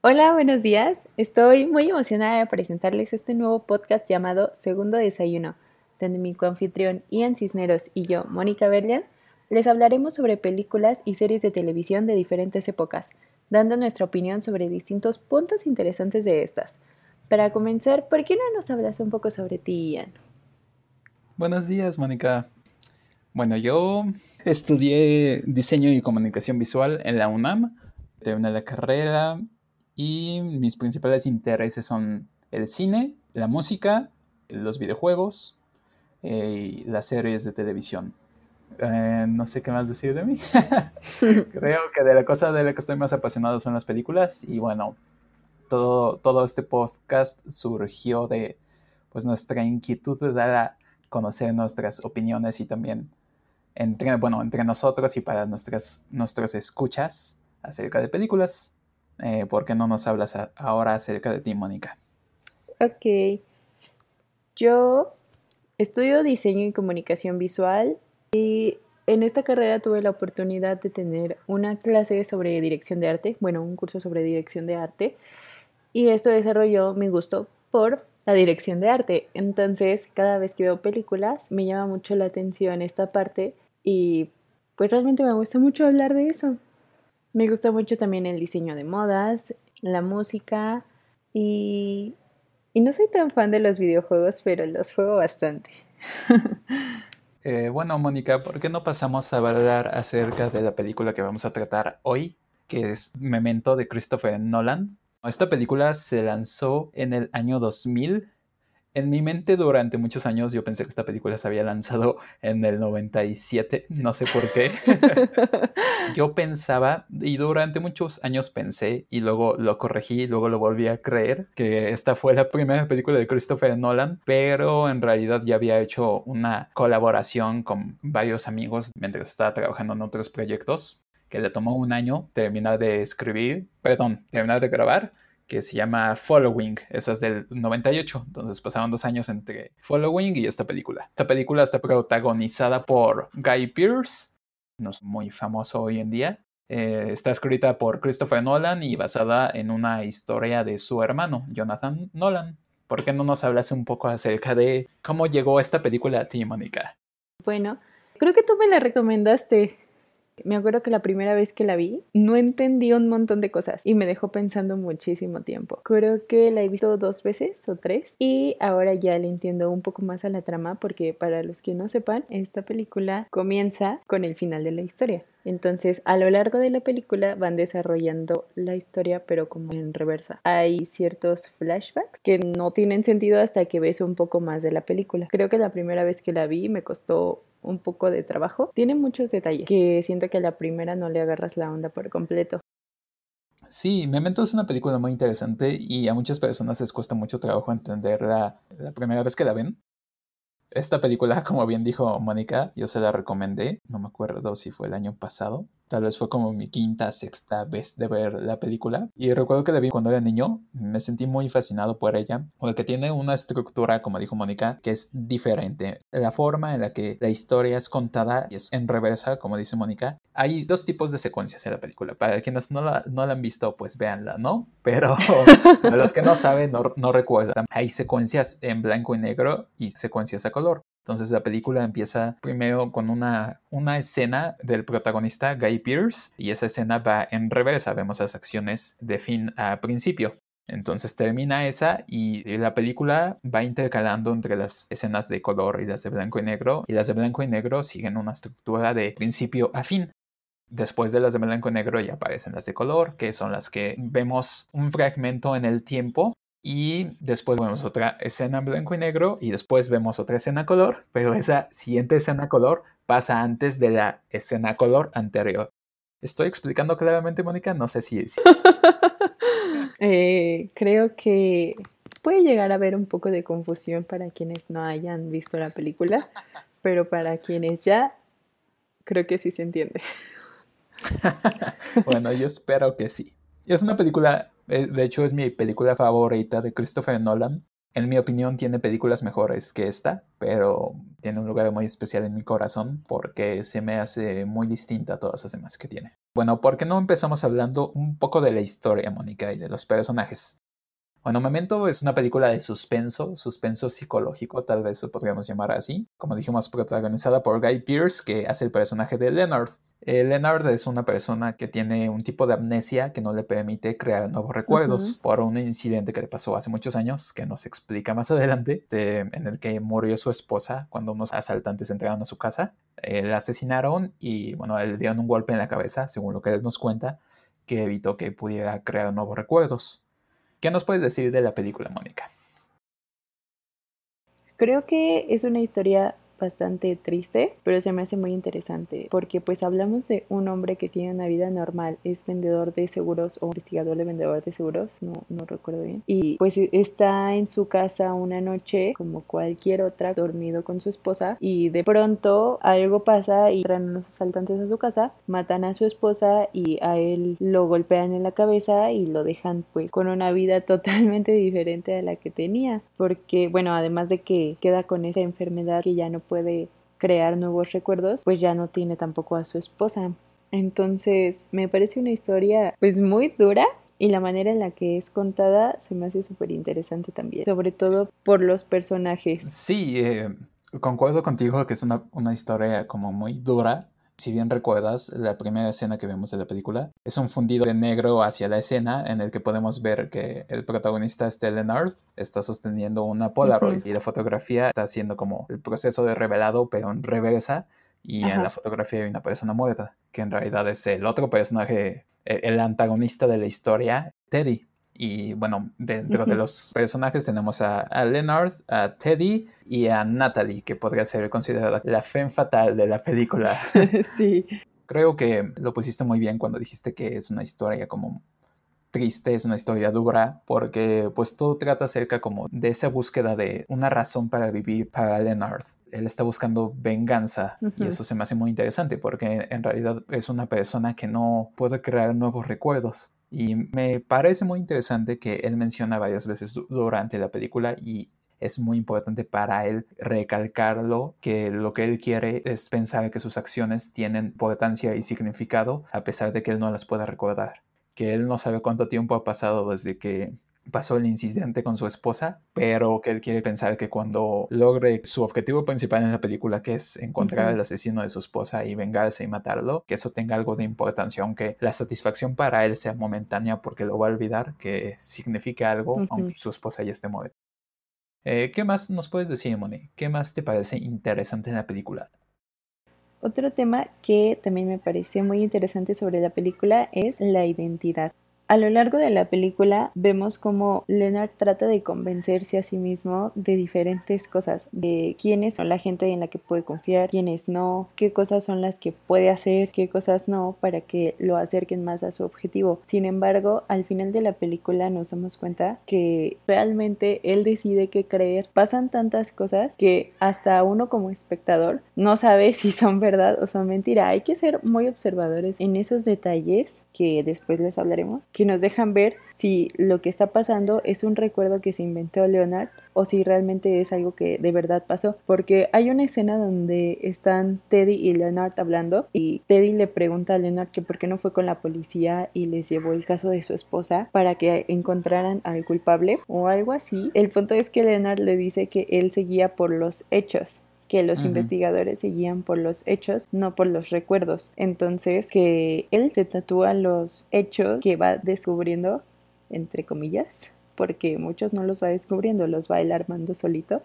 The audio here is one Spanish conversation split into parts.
Hola, buenos días. Estoy muy emocionada de presentarles este nuevo podcast llamado Segundo Desayuno, donde mi coanfitrión Ian Cisneros y yo, Mónica Berlian, les hablaremos sobre películas y series de televisión de diferentes épocas, dando nuestra opinión sobre distintos puntos interesantes de estas. Para comenzar, ¿por qué no nos hablas un poco sobre ti, Ian? Buenos días, Mónica. Bueno, yo estudié diseño y comunicación visual en la UNAM, terminé la carrera y mis principales intereses son el cine, la música, los videojuegos eh, y las series de televisión. Eh, no sé qué más decir de mí. Creo que de la cosa de la que estoy más apasionado son las películas y bueno, todo, todo este podcast surgió de pues nuestra inquietud de dar a conocer nuestras opiniones y también entre, bueno, entre nosotros y para nuestras, nuestras escuchas acerca de películas. Eh, ¿Por qué no nos hablas ahora acerca de ti, Mónica? Ok. Yo estudio diseño y comunicación visual y en esta carrera tuve la oportunidad de tener una clase sobre dirección de arte, bueno, un curso sobre dirección de arte, y esto desarrolló mi gusto por la dirección de arte. Entonces, cada vez que veo películas, me llama mucho la atención esta parte y pues realmente me gusta mucho hablar de eso. Me gusta mucho también el diseño de modas, la música y, y no soy tan fan de los videojuegos, pero los juego bastante. Eh, bueno, Mónica, ¿por qué no pasamos a hablar acerca de la película que vamos a tratar hoy, que es Memento de Christopher Nolan? Esta película se lanzó en el año 2000. En mi mente durante muchos años yo pensé que esta película se había lanzado en el 97, no sé por qué. yo pensaba y durante muchos años pensé y luego lo corregí y luego lo volví a creer que esta fue la primera película de Christopher Nolan, pero en realidad ya había hecho una colaboración con varios amigos mientras estaba trabajando en otros proyectos que le tomó un año terminar de escribir, perdón, terminar de grabar, que se llama Following, esa es del 98, entonces pasaron dos años entre Following y esta película. Esta película está protagonizada por Guy Pearce, no es muy famoso hoy en día, eh, está escrita por Christopher Nolan y basada en una historia de su hermano, Jonathan Nolan. ¿Por qué no nos hablas un poco acerca de cómo llegó esta película a ti, Mónica? Bueno, creo que tú me la recomendaste. Me acuerdo que la primera vez que la vi no entendí un montón de cosas y me dejó pensando muchísimo tiempo. Creo que la he visto dos veces o tres y ahora ya le entiendo un poco más a la trama porque para los que no sepan, esta película comienza con el final de la historia. Entonces, a lo largo de la película van desarrollando la historia, pero como en reversa. Hay ciertos flashbacks que no tienen sentido hasta que ves un poco más de la película. Creo que la primera vez que la vi me costó un poco de trabajo. Tiene muchos detalles que siento que a la primera no le agarras la onda por completo. Sí, Memento es una película muy interesante y a muchas personas les cuesta mucho trabajo entenderla la primera vez que la ven. Esta película, como bien dijo Mónica, yo se la recomendé, no me acuerdo si fue el año pasado, Tal vez fue como mi quinta, sexta vez de ver la película. Y recuerdo que la vi cuando era niño. Me sentí muy fascinado por ella. Porque tiene una estructura, como dijo Mónica, que es diferente. La forma en la que la historia es contada es en reversa, como dice Mónica. Hay dos tipos de secuencias en la película. Para quienes no la, no la han visto, pues véanla, ¿no? Pero para los que no saben, no, no recuerdan. Hay secuencias en blanco y negro y secuencias a color. Entonces la película empieza primero con una, una escena del protagonista Guy Pearce y esa escena va en reversa, vemos las acciones de fin a principio. Entonces termina esa y la película va intercalando entre las escenas de color y las de blanco y negro y las de blanco y negro siguen una estructura de principio a fin. Después de las de blanco y negro ya aparecen las de color, que son las que vemos un fragmento en el tiempo y después vemos otra escena en blanco y negro y después vemos otra escena color, pero esa siguiente escena color pasa antes de la escena color anterior. ¿Estoy explicando claramente, Mónica? No sé si... es. Eh, creo que puede llegar a haber un poco de confusión para quienes no hayan visto la película, pero para quienes ya, creo que sí se entiende. bueno, yo espero que sí. Es una película, de hecho es mi película favorita de Christopher Nolan. En mi opinión tiene películas mejores que esta, pero tiene un lugar muy especial en mi corazón porque se me hace muy distinta a todas las demás que tiene. Bueno, ¿por qué no empezamos hablando un poco de la historia, Mónica, y de los personajes? Bueno, Memento es una película de suspenso, suspenso psicológico, tal vez lo podríamos llamar así. Como dijimos, protagonizada por Guy Pearce, que hace el personaje de Leonard. Eh, Leonard es una persona que tiene un tipo de amnesia que no le permite crear nuevos recuerdos por un incidente que le pasó hace muchos años, que nos explica más adelante, en el que murió su esposa cuando unos asaltantes entraron a su casa. Eh, la asesinaron y, bueno, le dieron un golpe en la cabeza, según lo que él nos cuenta, que evitó que pudiera crear nuevos recuerdos. ¿Qué nos puedes decir de la película, Mónica? Creo que es una historia bastante triste, pero se me hace muy interesante porque pues hablamos de un hombre que tiene una vida normal, es vendedor de seguros o investigador de vendedor de seguros, no, no recuerdo bien, y pues está en su casa una noche como cualquier otra, dormido con su esposa y de pronto algo pasa y traen unos asaltantes a su casa, matan a su esposa y a él lo golpean en la cabeza y lo dejan pues con una vida totalmente diferente a la que tenía, porque bueno, además de que queda con esa enfermedad que ya no puede crear nuevos recuerdos, pues ya no tiene tampoco a su esposa. Entonces me parece una historia pues muy dura y la manera en la que es contada se me hace súper interesante también, sobre todo por los personajes. Sí, eh, concuerdo contigo que es una, una historia como muy dura, si bien recuerdas, la primera escena que vemos de la película es un fundido de negro hacia la escena en el que podemos ver que el protagonista, este Leonard, está sosteniendo una Polaroid y la fotografía está haciendo como el proceso de revelado pero en reversa y en la fotografía hay una persona muerta, que en realidad es el otro personaje, el antagonista de la historia, Teddy. Y bueno, dentro de los personajes tenemos a, Leonard, a Teddy y a Natalie, que podría ser considerada la femme fatal de la película. sí. Creo que lo pusiste muy bien cuando dijiste que es una historia como triste, es una historia dura, porque pues todo trata acerca como de esa búsqueda de una razón para vivir para Leonard. Él está buscando venganza y eso se me hace muy interesante porque en realidad es una persona que no puede crear nuevos recuerdos. Y me parece muy interesante que él menciona varias veces durante la película y es muy importante para él recalcarlo, que lo que él quiere es pensar que sus acciones tienen importancia y significado a pesar de que él no las pueda recordar, que él no sabe cuánto tiempo ha pasado desde que pasó el incidente con su esposa, pero que él quiere pensar que cuando logre su objetivo principal en la película, que es encontrar al asesino de su esposa y vengarse y matarlo, que eso tenga algo de importancia, aunque la satisfacción para él sea momentánea porque lo va a olvidar, que signifique algo aunque su esposa ya esté muerta. Eh, ¿Qué más nos puedes decir, Moni? ¿Qué más te parece interesante en la película? Otro tema que también me parece muy interesante sobre la película es la identidad. A lo largo de la película vemos cómo Leonard trata de convencerse a sí mismo de diferentes cosas, de quiénes son la gente en la que puede confiar, quiénes no, qué cosas son las que puede hacer, qué cosas no, para que lo acerquen más a su objetivo. Sin embargo, al final de la película nos damos cuenta que realmente él decide qué creer. Pasan tantas cosas que hasta uno como espectador no sabe si son verdad o son mentira. Hay que ser muy observadores en esos detalles que después les hablaremos, que nos dejan ver si lo que está pasando es un recuerdo que se inventó Leonard o si realmente es algo que de verdad pasó. Porque hay una escena donde están Teddy y Leonard hablando y Teddy le pregunta a Leonard que por qué no fue con la policía y les llevó el caso de su esposa para que encontraran al culpable o algo así. El punto es que Leonard le dice que él seguía por los hechos que los investigadores seguían por los hechos, no por los recuerdos. Entonces, que él se tatúa los hechos que va descubriendo, entre comillas, porque muchos no los va descubriendo, los va él armando solito,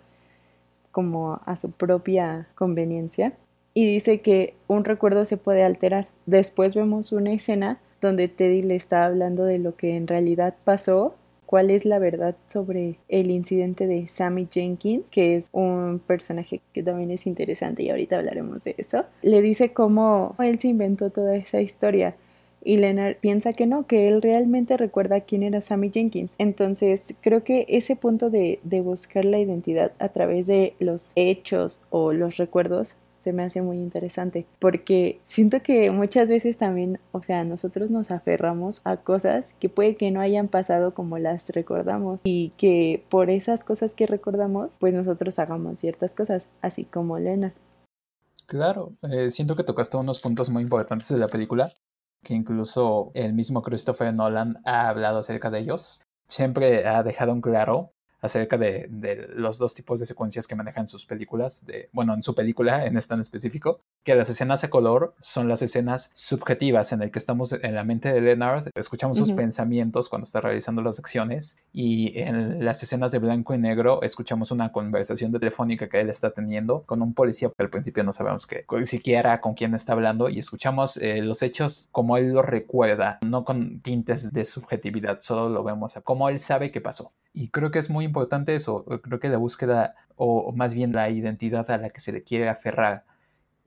como a su propia conveniencia. Y dice que un recuerdo se puede alterar. Después vemos una escena donde Teddy le está hablando de lo que en realidad pasó cuál es la verdad sobre el incidente de Sammy Jenkins, que es un personaje que también es interesante y ahorita hablaremos de eso. Le dice cómo él se inventó toda esa historia. Y Leonard piensa que no, que él realmente recuerda quién era Sammy Jenkins. Entonces, creo que ese punto de, de buscar la identidad a través de los hechos o los recuerdos se me hace muy interesante porque siento que muchas veces también, o sea, nosotros nos aferramos a cosas que puede que no hayan pasado como las recordamos y que por esas cosas que recordamos, pues nosotros hagamos ciertas cosas, así como Lena. Claro, eh, siento que tocaste unos puntos muy importantes de la película, que incluso el mismo Christopher Nolan ha hablado acerca de ellos. Siempre ha dejado en claro acerca de, de, los dos tipos de secuencias que manejan sus películas, de, bueno, en su película, en esta en específico, que las escenas a color son las escenas subjetivas en el que estamos en la mente de Leonard, escuchamos sus pensamientos cuando está realizando las acciones y en las escenas de blanco y negro escuchamos una conversación telefónica que él está teniendo con un policía que al principio no sabemos que siquiera con quién está hablando y escuchamos eh, los hechos como él los recuerda, no con tintes de subjetividad, solo lo vemos como él sabe que pasó. Y creo que es muy importante eso, creo que la búsqueda o más bien la identidad a la que se le quiere aferrar,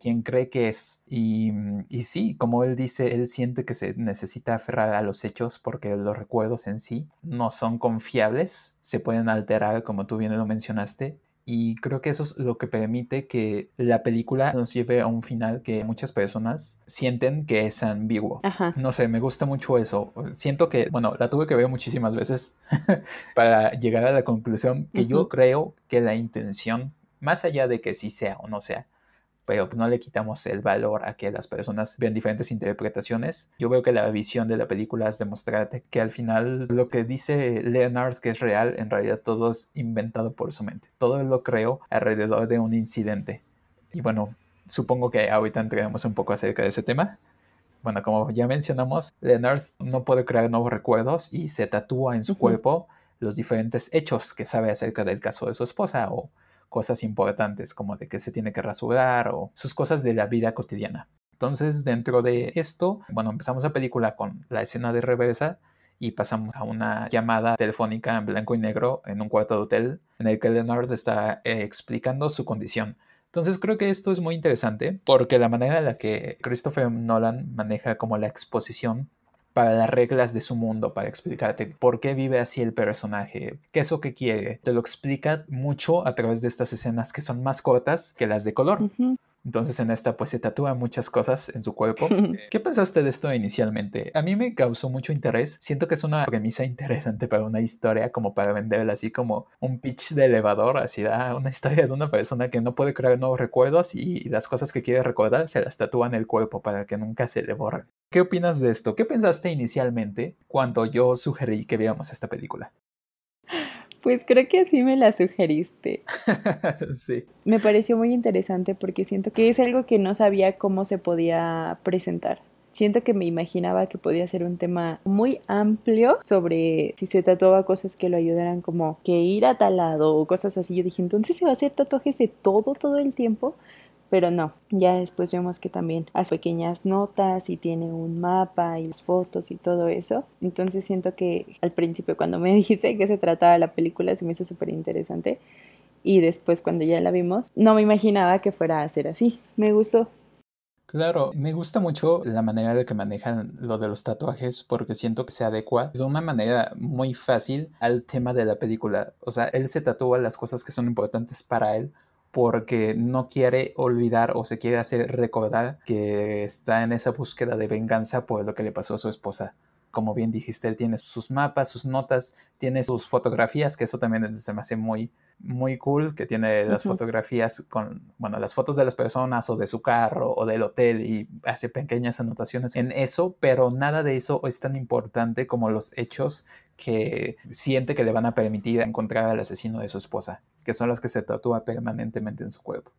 quien cree que es. Y, y, sí, como él dice, él siente que se necesita aferrar a los hechos porque los recuerdos en sí no son confiables, se pueden alterar como tú bien lo mencionaste, y creo que eso es lo que permite que la película nos lleve a un final que muchas personas sienten que es ambiguo. No sé, me gusta mucho eso. Siento que, bueno, la tuve que ver muchísimas veces para llegar a la conclusión que yo creo que la intención, más allá de que sí sea o no sea, pero pues no le quitamos el valor a que las personas vean diferentes interpretaciones. Yo veo que la visión de la película es demostrarte que al final lo que dice Leonard que es real, en realidad todo es inventado por su mente. Todo lo creo alrededor de un incidente. Y bueno, supongo que ahorita entraremos un poco acerca de ese tema. Bueno, como ya mencionamos, Leonard no puede crear nuevos recuerdos y se tatúa en su cuerpo los diferentes hechos que sabe acerca del caso de su esposa o cosas importantes como de que se tiene que rasurar o sus cosas de la vida cotidiana. Entonces, dentro de esto, bueno, empezamos la película con la escena de reversa y pasamos a una llamada telefónica en blanco y negro en un cuarto de hotel en el que Leonard está eh, explicando su condición. Entonces creo que esto es muy interesante porque la manera en la que Christopher Nolan maneja como la exposición para las reglas de su mundo, para explicarte por qué vive así el personaje, qué es lo que quiere. Te lo explica mucho a través de estas escenas que son más cortas que las de color. Entonces en esta pues se tatúa muchas cosas en su cuerpo. ¿Qué pensaste de esto inicialmente? A mí me causó mucho interés. Siento que es una premisa interesante para una historia, como para venderla así como un pitch de elevador, así da una historia de una persona que no puede crear nuevos recuerdos y las cosas que quiere recordar se las tatúa en el cuerpo para que nunca se le borren. ¿Qué opinas de esto? ¿Qué pensaste inicialmente cuando yo sugerí que viéramos esta película? Pues creo que así me la sugeriste. sí. Me pareció muy interesante porque siento que es algo que no sabía cómo se podía presentar. Siento que me imaginaba que podía ser un tema muy amplio sobre si se tatuaba cosas que lo ayudaran como que ir a tal lado o cosas así. Yo dije, entonces se va a hacer tatuajes de todo, todo el tiempo. Pero no, ya después vemos que también hace pequeñas notas y tiene un mapa y las fotos y todo eso. Entonces siento que al principio cuando me dijiste que se trataba la película se me hizo súper interesante. Y después cuando ya la vimos, no me imaginaba que fuera a ser así. Me gustó. Claro, me gusta mucho la manera de que manejan lo de los tatuajes porque siento que se adecua de una manera muy fácil al tema de la película. O sea, él se tatúa las cosas que son importantes para él porque no quiere olvidar o se quiere hacer recordar que está en esa búsqueda de venganza por lo que le pasó a su esposa. Como bien dijiste, él tiene sus mapas, sus notas, tiene sus fotografías, que eso también se me hace muy, muy cool, que tiene las fotografías con, bueno, las fotos de las personas o de su carro o del hotel y hace pequeñas anotaciones en eso, pero nada de eso es tan importante como los hechos que siente que le van a permitir encontrar al asesino de su esposa que son las que se tatúa permanentemente en su cuerpo.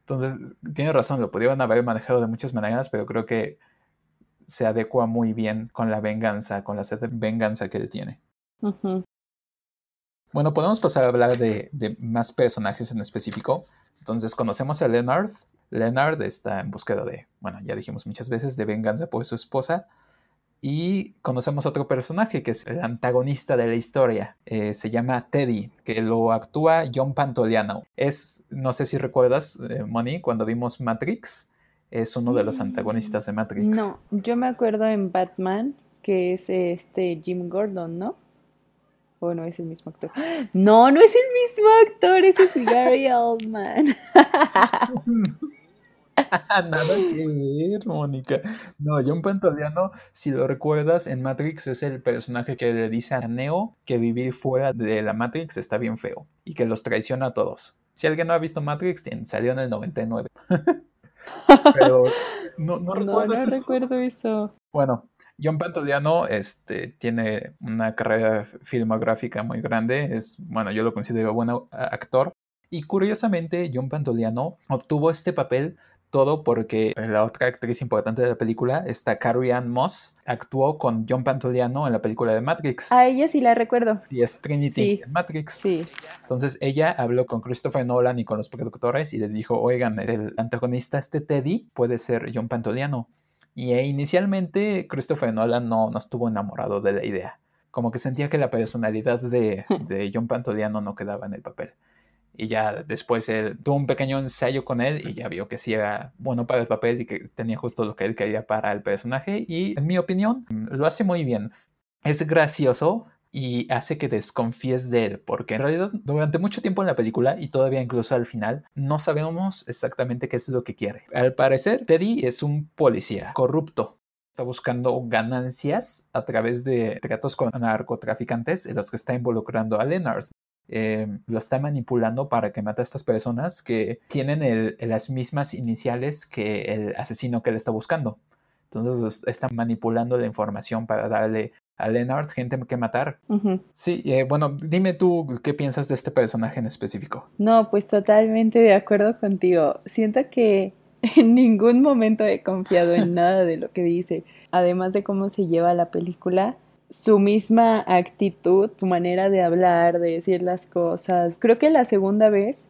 Entonces, tiene razón, lo pudieron haber manejado de muchas maneras, pero creo que se adecua muy bien con la venganza, con la sed de venganza que él tiene. Bueno, podemos pasar a hablar de, de, más personajes en específico. Entonces, conocemos a Leonard. Leonard está en búsqueda de, bueno, ya dijimos muchas veces, de venganza por su esposa. Y conocemos otro personaje que es el antagonista de la historia. Eh, se llama Teddy, que lo actúa John Pantoliano. Es, no sé si recuerdas, eh, Moni, cuando vimos Matrix, es uno de los antagonistas de Matrix. No, yo me acuerdo en Batman que es este Jim Gordon, ¿no? ¿O no es el mismo actor? No, no es el mismo actor, ese es Gary Oldman. Nada que ver, Mónica. No, John Pantoliano, si lo recuerdas, en Matrix es el personaje que le dice a Neo que vivir fuera de la Matrix está bien feo y que los traiciona a todos. Si alguien no ha visto Matrix, salió en el 99. Pero no, no, no, no recuerdo eso. Bueno, John Pantoliano este, tiene una carrera filmográfica muy grande. Es, bueno, yo lo considero buen actor. Y curiosamente, John Pantoliano obtuvo este papel todo porque la otra actriz importante de la película, esta Carrie Ann Moss, actuó con John Pantoliano en la película de Matrix. A ella sí la recuerdo. Y es Trinity en Matrix. Sí. Entonces ella habló con Christopher Nolan y con los productores y les dijo, oigan, el antagonista, este Teddy, puede ser John Pantoliano. Y eh, inicialmente Christopher Nolan no, no estuvo enamorado de la idea. Como que sentía que la personalidad de, de John Pantoliano no quedaba en el papel. Y ya después él tuvo un pequeño ensayo con él y ya vio que sí era bueno para el papel y que tenía justo lo que él quería para el personaje. Y en mi opinión, lo hace muy bien. Es gracioso, y hace que desconfíes de él, porque en realidad durante mucho tiempo en la película y todavía incluso al final no sabemos exactamente qué es lo que quiere. Al parecer, Teddy es un policía corrupto. Está buscando ganancias a través de tratos con narcotraficantes en los que está involucrando a Leonard. Eh, lo está manipulando para que mate a estas personas que tienen las mismas iniciales que el asesino que él está buscando. Entonces está manipulando la información para darle a Leonard gente que matar. Sí, eh, bueno, dime tú qué piensas de este personaje en específico. No, pues totalmente de acuerdo contigo. Siento que en ningún momento he confiado en nada de lo que dice. Además de cómo se lleva la película, su misma actitud, su manera de hablar, de decir las cosas. Creo que la segunda vez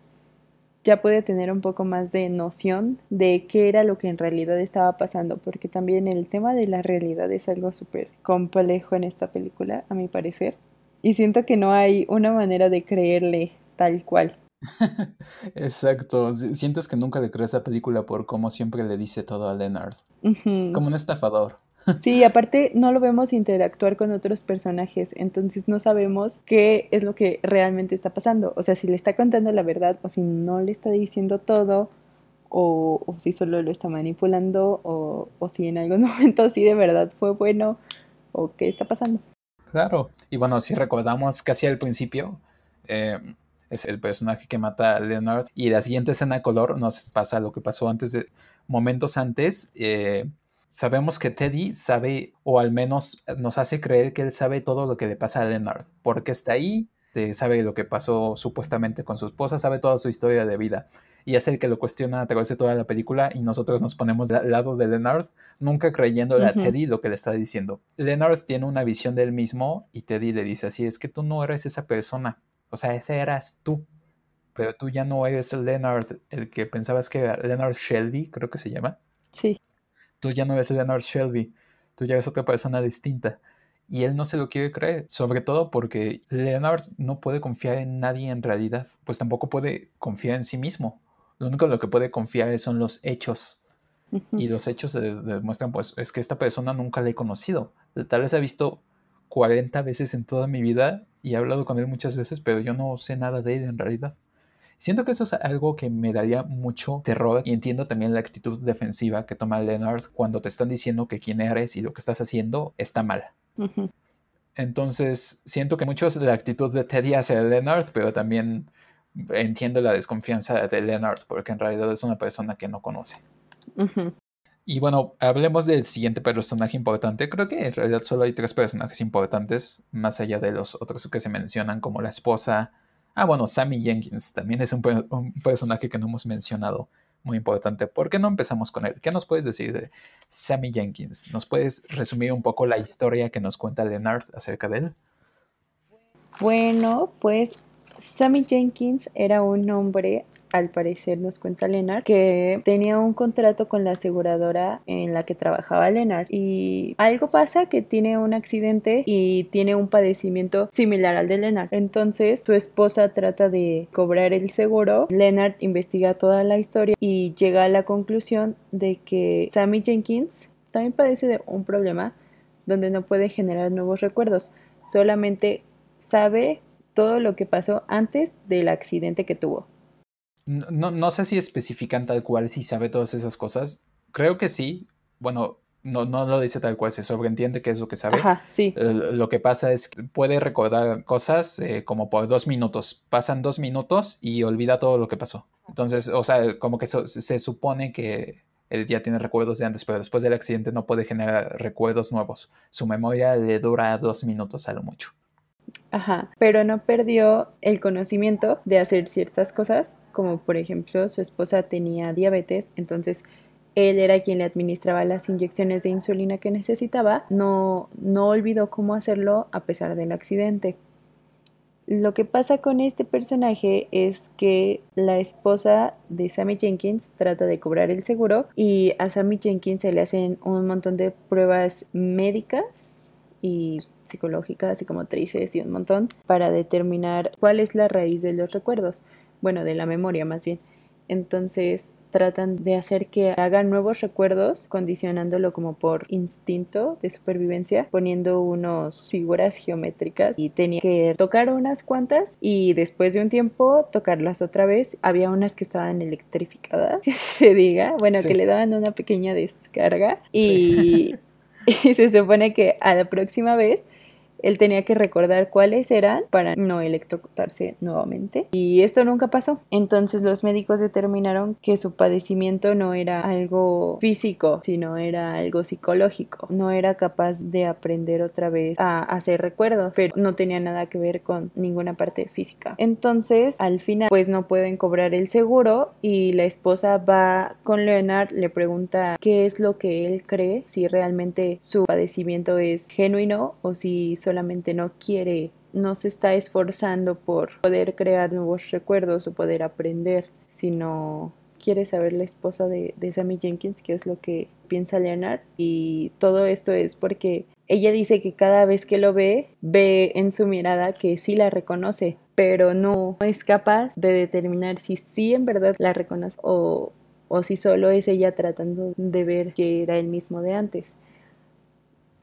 ya puede tener un poco más de noción de qué era lo que en realidad estaba pasando, porque también el tema de la realidad es algo súper complejo en esta película, a mi parecer, y siento que no hay una manera de creerle tal cual. Exacto, sientes que nunca le crees a película por cómo siempre le dice todo a Leonard, como un estafador. Sí, aparte no lo vemos interactuar con otros personajes, entonces no sabemos qué es lo que realmente está pasando. O sea, si le está contando la verdad o si no le está diciendo todo o, si solo lo está manipulando o, si en algún momento sí de verdad fue bueno o qué está pasando. Claro, y bueno, si recordamos casi al principio, eh, es el personaje que mata a Leonard y la siguiente escena color nos pasa lo que pasó antes de momentos antes. Eh, sabemos que Teddy sabe, o al menos nos hace creer que él sabe todo lo que le pasa a Leonard, porque está ahí, sabe lo que pasó supuestamente con su esposa, sabe toda su historia de vida. Y es el que lo cuestiona a través de toda la película y nosotros nos ponemos al lado de Leonard, nunca creyéndole a Teddy lo que le está diciendo. Leonard tiene una visión de él mismo y Teddy le dice así, es que tú no eres esa persona, o sea, ese eras tú, pero tú ya no eres Leonard, el que pensabas que era Leonard Shelby, creo que se llama. Sí tú ya no eres Leonard Shelby, tú ya eres otra persona distinta. Y él no se lo quiere creer, sobre todo porque Leonard no puede confiar en nadie en realidad, pues tampoco puede confiar en sí mismo. Lo único en lo que puede confiar son los hechos. Y los hechos demuestran, pues, es que esta persona nunca la he conocido. Tal vez ha visto 40 veces en toda mi vida y he hablado con él muchas veces, pero yo no sé nada de él en realidad. Siento que eso es algo que me daría mucho terror y entiendo también la actitud defensiva que toma Leonard cuando te están diciendo que quién eres y lo que estás haciendo está mal. Entonces, siento que mucho es la actitud de Teddy hacia Leonard, pero también entiendo la desconfianza de Leonard porque en realidad es una persona que no conoce. Y bueno, hablemos del siguiente personaje importante. Creo que en realidad solo hay tres personajes importantes, más allá de los otros que se mencionan, como la esposa, Ah, bueno, Sammy Jenkins también es un, personaje que no hemos mencionado, muy importante. ¿Por qué no empezamos con él? ¿Qué nos puedes decir de Sammy Jenkins? ¿Nos puedes resumir un poco la historia que nos cuenta Leonard acerca de él? Bueno, pues Sammy Jenkins era un hombre al parecer nos cuenta Leonard, que tenía un contrato con la aseguradora en la que trabajaba Leonard y algo pasa que tiene un accidente y tiene un padecimiento similar al de Leonard. Entonces su esposa trata de cobrar el seguro, Leonard investiga toda la historia y llega a la conclusión de que Sammy Jenkins también padece de un problema donde no puede generar nuevos recuerdos, solamente sabe todo lo que pasó antes del accidente que tuvo. No, no sé si especifican tal cual si sabe todas esas cosas. Creo que sí. Bueno, no, no lo dice tal cual, se sobreentiende que es lo que sabe. Ajá, sí. lo que pasa es que puede recordar cosas eh, como por dos minutos. Pasan dos minutos y olvida todo lo que pasó. Entonces, o sea, como que se supone que él ya tiene recuerdos de antes, pero después del accidente no puede generar recuerdos nuevos. Su memoria le dura dos minutos a lo mucho. Ajá, pero no perdió el conocimiento de hacer ciertas cosas, como por ejemplo su esposa tenía diabetes, entonces él era quien le administraba las inyecciones de insulina que necesitaba, no, no olvidó cómo hacerlo a pesar del accidente. Lo que pasa con este personaje es que la esposa de Sammy Jenkins trata de cobrar el seguro y a Sammy Jenkins se le hacen un montón de pruebas médicas y psicológicas, psicomotrices y un montón para determinar cuál es la raíz de los recuerdos, bueno, de la memoria más bien. Entonces, tratan de hacer que hagan nuevos recuerdos, condicionándolo como por instinto de supervivencia, poniendo unas figuras geométricas. Y tenía que tocar unas cuantas y después de un tiempo tocarlas otra vez. Había unas que estaban electrificadas, si se diga, bueno, que le daban una pequeña descarga. Y, y se supone que a la próxima vez él tenía que recordar cuáles eran para no electrocutarse nuevamente. Y esto nunca pasó. Entonces los médicos determinaron que su padecimiento no era algo físico, sino era algo psicológico. No era capaz de aprender otra vez a hacer recuerdos, pero no tenía nada que ver con ninguna parte física. Entonces, al final, pues no pueden cobrar el seguro y la esposa va con Leonard, le pregunta qué es lo que él cree, si realmente su padecimiento es genuino o si solo solamente no quiere, no se está esforzando por poder crear nuevos recuerdos o poder aprender, sino quiere saber la esposa de, de Sammy Jenkins qué es lo que piensa Leonard y todo esto es porque ella dice que cada vez que lo ve, ve en su mirada que sí la reconoce, pero no es capaz de determinar si sí en verdad la reconoce o, o si solo es ella tratando de ver que era el mismo de antes.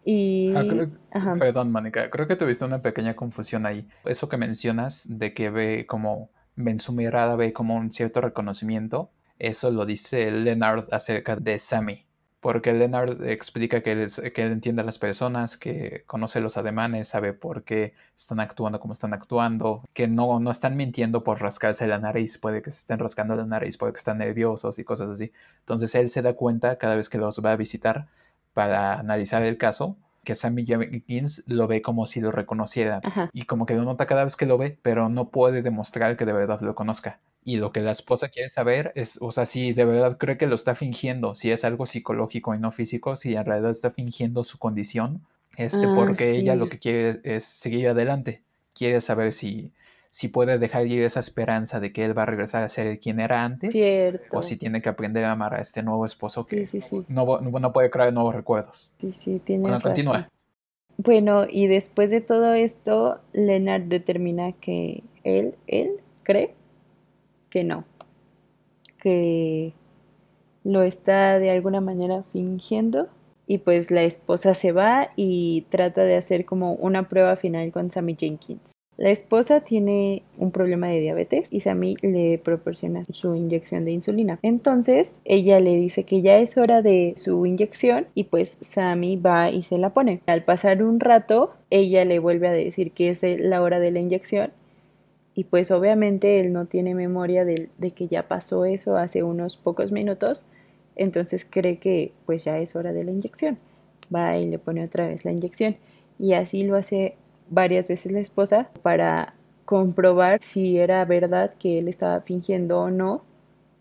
Y... Ah, perdón, Mónica, creo que tuviste una pequeña confusión ahí. Eso que mencionas de que ve como, en su mirada ve como un cierto reconocimiento, eso lo dice Leonard acerca de Sammy. Porque Leonard explica que él, que él entiende a las personas, que conoce los ademanes, sabe por qué están actuando como están actuando, que no, no están mintiendo por rascarse la nariz, puede que se estén rascando la nariz, puede que están nerviosos y cosas así. Entonces él se da cuenta cada vez que los va a visitar para analizar el caso, que Sammy Jenkins lo ve como si lo reconociera y como que lo nota cada vez que lo ve, pero no puede demostrar que de verdad lo conozca. Y lo que la esposa quiere saber es, o sea, si de verdad cree que lo está fingiendo, si es algo psicológico y no físico, si en realidad está fingiendo su condición, este, ah, porque ella lo que quiere es seguir adelante. Quiere saber si, si puede dejar ir esa esperanza de que él va a regresar a ser quien era antes o si tiene que aprender a amar a este nuevo esposo que No, no, puede crear nuevos recuerdos. Sí, sí, tiene bueno, continúa. Bueno, y después de todo esto, Leonard determina que él, él cree que no, que lo está de alguna manera fingiendo y pues la esposa se va y trata de hacer como una prueba final con Sammy Jenkins. La esposa tiene un problema de diabetes y Sammy le proporciona su inyección de insulina. Entonces ella le dice que ya es hora de su inyección y pues Sammy va y se la pone. Al pasar un rato, ella le vuelve a decir que es la hora de la inyección y pues obviamente él no tiene memoria de, de, que ya pasó eso hace unos pocos minutos, entonces cree que pues ya es hora de la inyección. Va y le pone otra vez la inyección y así lo hace varias veces la esposa para comprobar si era verdad que él estaba fingiendo o no,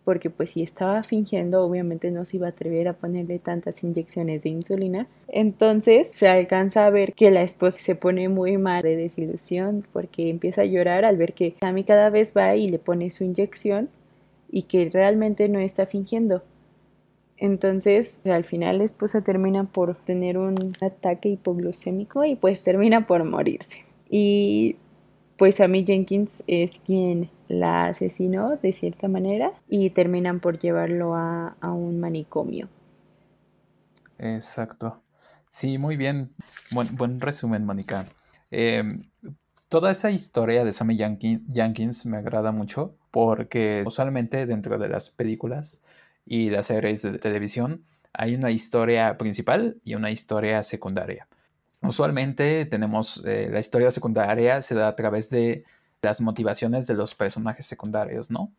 porque pues si estaba fingiendo obviamente no se iba a atrever a ponerle tantas inyecciones de insulina. Entonces se alcanza a ver que la esposa se pone muy mal de desilusión porque empieza a llorar al ver que Sammy cada vez va y le pone su inyección y que realmente no está fingiendo. Entonces, al final la esposa termina por tener un ataque hipoglucémico y pues termina por morirse. Y pues mí Jenkins es quien la asesinó de cierta manera y terminan por llevarlo a, un manicomio. Exacto. Sí, muy bien. Buen, buen resumen, Mónica. Em, Toda esa historia de Sammy Jenkins me agrada mucho porque usualmente dentro de las películas y las series de televisión hay una historia principal y una historia secundaria. Usualmente tenemos eh, la historia secundaria se da a través de las motivaciones de los personajes secundarios, ¿no?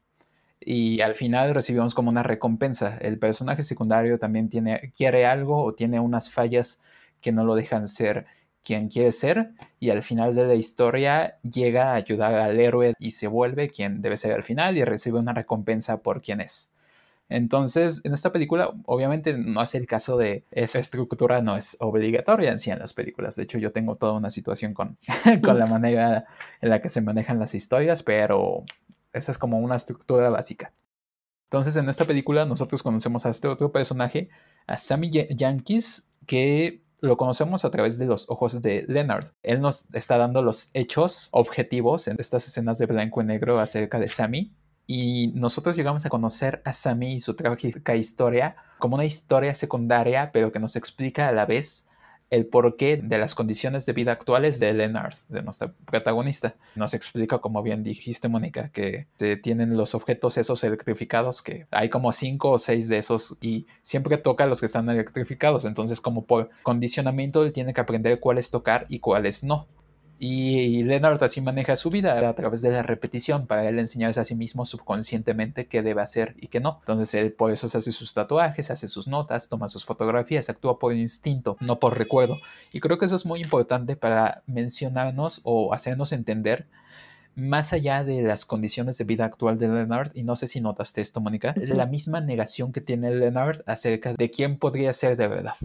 Y al final recibimos como una recompensa. El personaje secundario también tiene, quiere algo o tiene unas fallas que no lo dejan ser quien quiere ser y al final de la historia llega a ayudar al héroe y se vuelve quien debe ser al final y recibe una recompensa por quien es. Entonces, en esta película, obviamente no es el caso de esa estructura, no es obligatoria en sí en las películas. De hecho, yo tengo toda una situación con, con la manera en la que se manejan las historias, pero esa es como una estructura básica. Entonces, en esta película, nosotros conocemos a este otro personaje, a Sammy Yankees, que lo conocemos a través de los ojos de Leonard. Él nos está dando los hechos objetivos en estas escenas de blanco y negro acerca de Sammy y nosotros llegamos a conocer a Sammy y su trágica historia como una historia secundaria, pero que nos explica a la vez el porqué de las condiciones de vida actuales de Leonard, de nuestra protagonista. Nos explica, como bien dijiste, Mónica, que tienen los objetos esos electrificados, que hay como cinco o seis de esos y siempre toca los que están electrificados. Entonces, como por condicionamiento, él tiene que aprender cuáles tocar y cuáles no. Y Leonard así maneja su vida a través de la repetición para él enseñarse a sí mismo subconscientemente qué debe hacer y qué no. Entonces él por eso se hace sus tatuajes, hace sus notas, toma sus fotografías, actúa por instinto, no por recuerdo. Y creo que eso es muy importante para mencionarnos o hacernos entender más allá de las condiciones de vida actual de Leonard, y no sé si notaste esto, Mónica, la misma negación que tiene Leonard acerca de quién podría ser de verdad.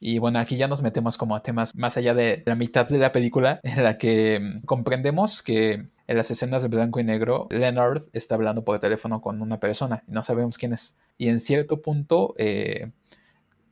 Y bueno, aquí ya nos metemos como a temas más allá de la mitad de la película, en la que mm, comprendemos que en las escenas de blanco y negro, Leonard está hablando por teléfono con una persona y no sabemos quién es. Y en cierto punto, eh,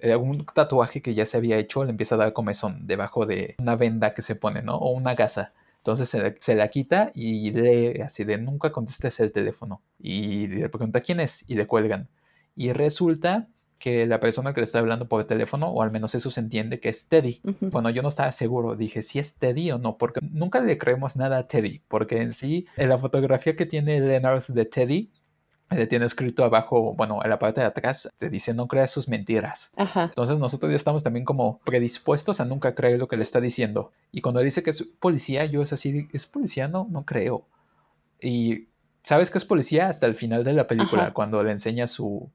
algún tatuaje que ya se había hecho le empieza a dar comezón debajo de una venda que se pone, ¿no? O una gasa. Entonces se, la quita y lee así de nunca contestes el teléfono. Y le pregunta quién es y le cuelgan. Y resulta que la persona que le está hablando por teléfono, o al menos eso se entiende, que es Teddy. Bueno, yo no estaba seguro, dije si es Teddy o no, porque nunca le creemos nada a Teddy, porque en sí, en la fotografía que tiene Leonard de Teddy, le tiene escrito abajo, bueno, en la parte de atrás, te dice no creas sus mentiras. Entonces nosotros ya estamos también como predispuestos a nunca creer lo que le está diciendo. Y cuando dice que es policía, yo es así, ¿es policía? No, no creo. Y sabes que es policía hasta el final de la película, cuando le enseña su,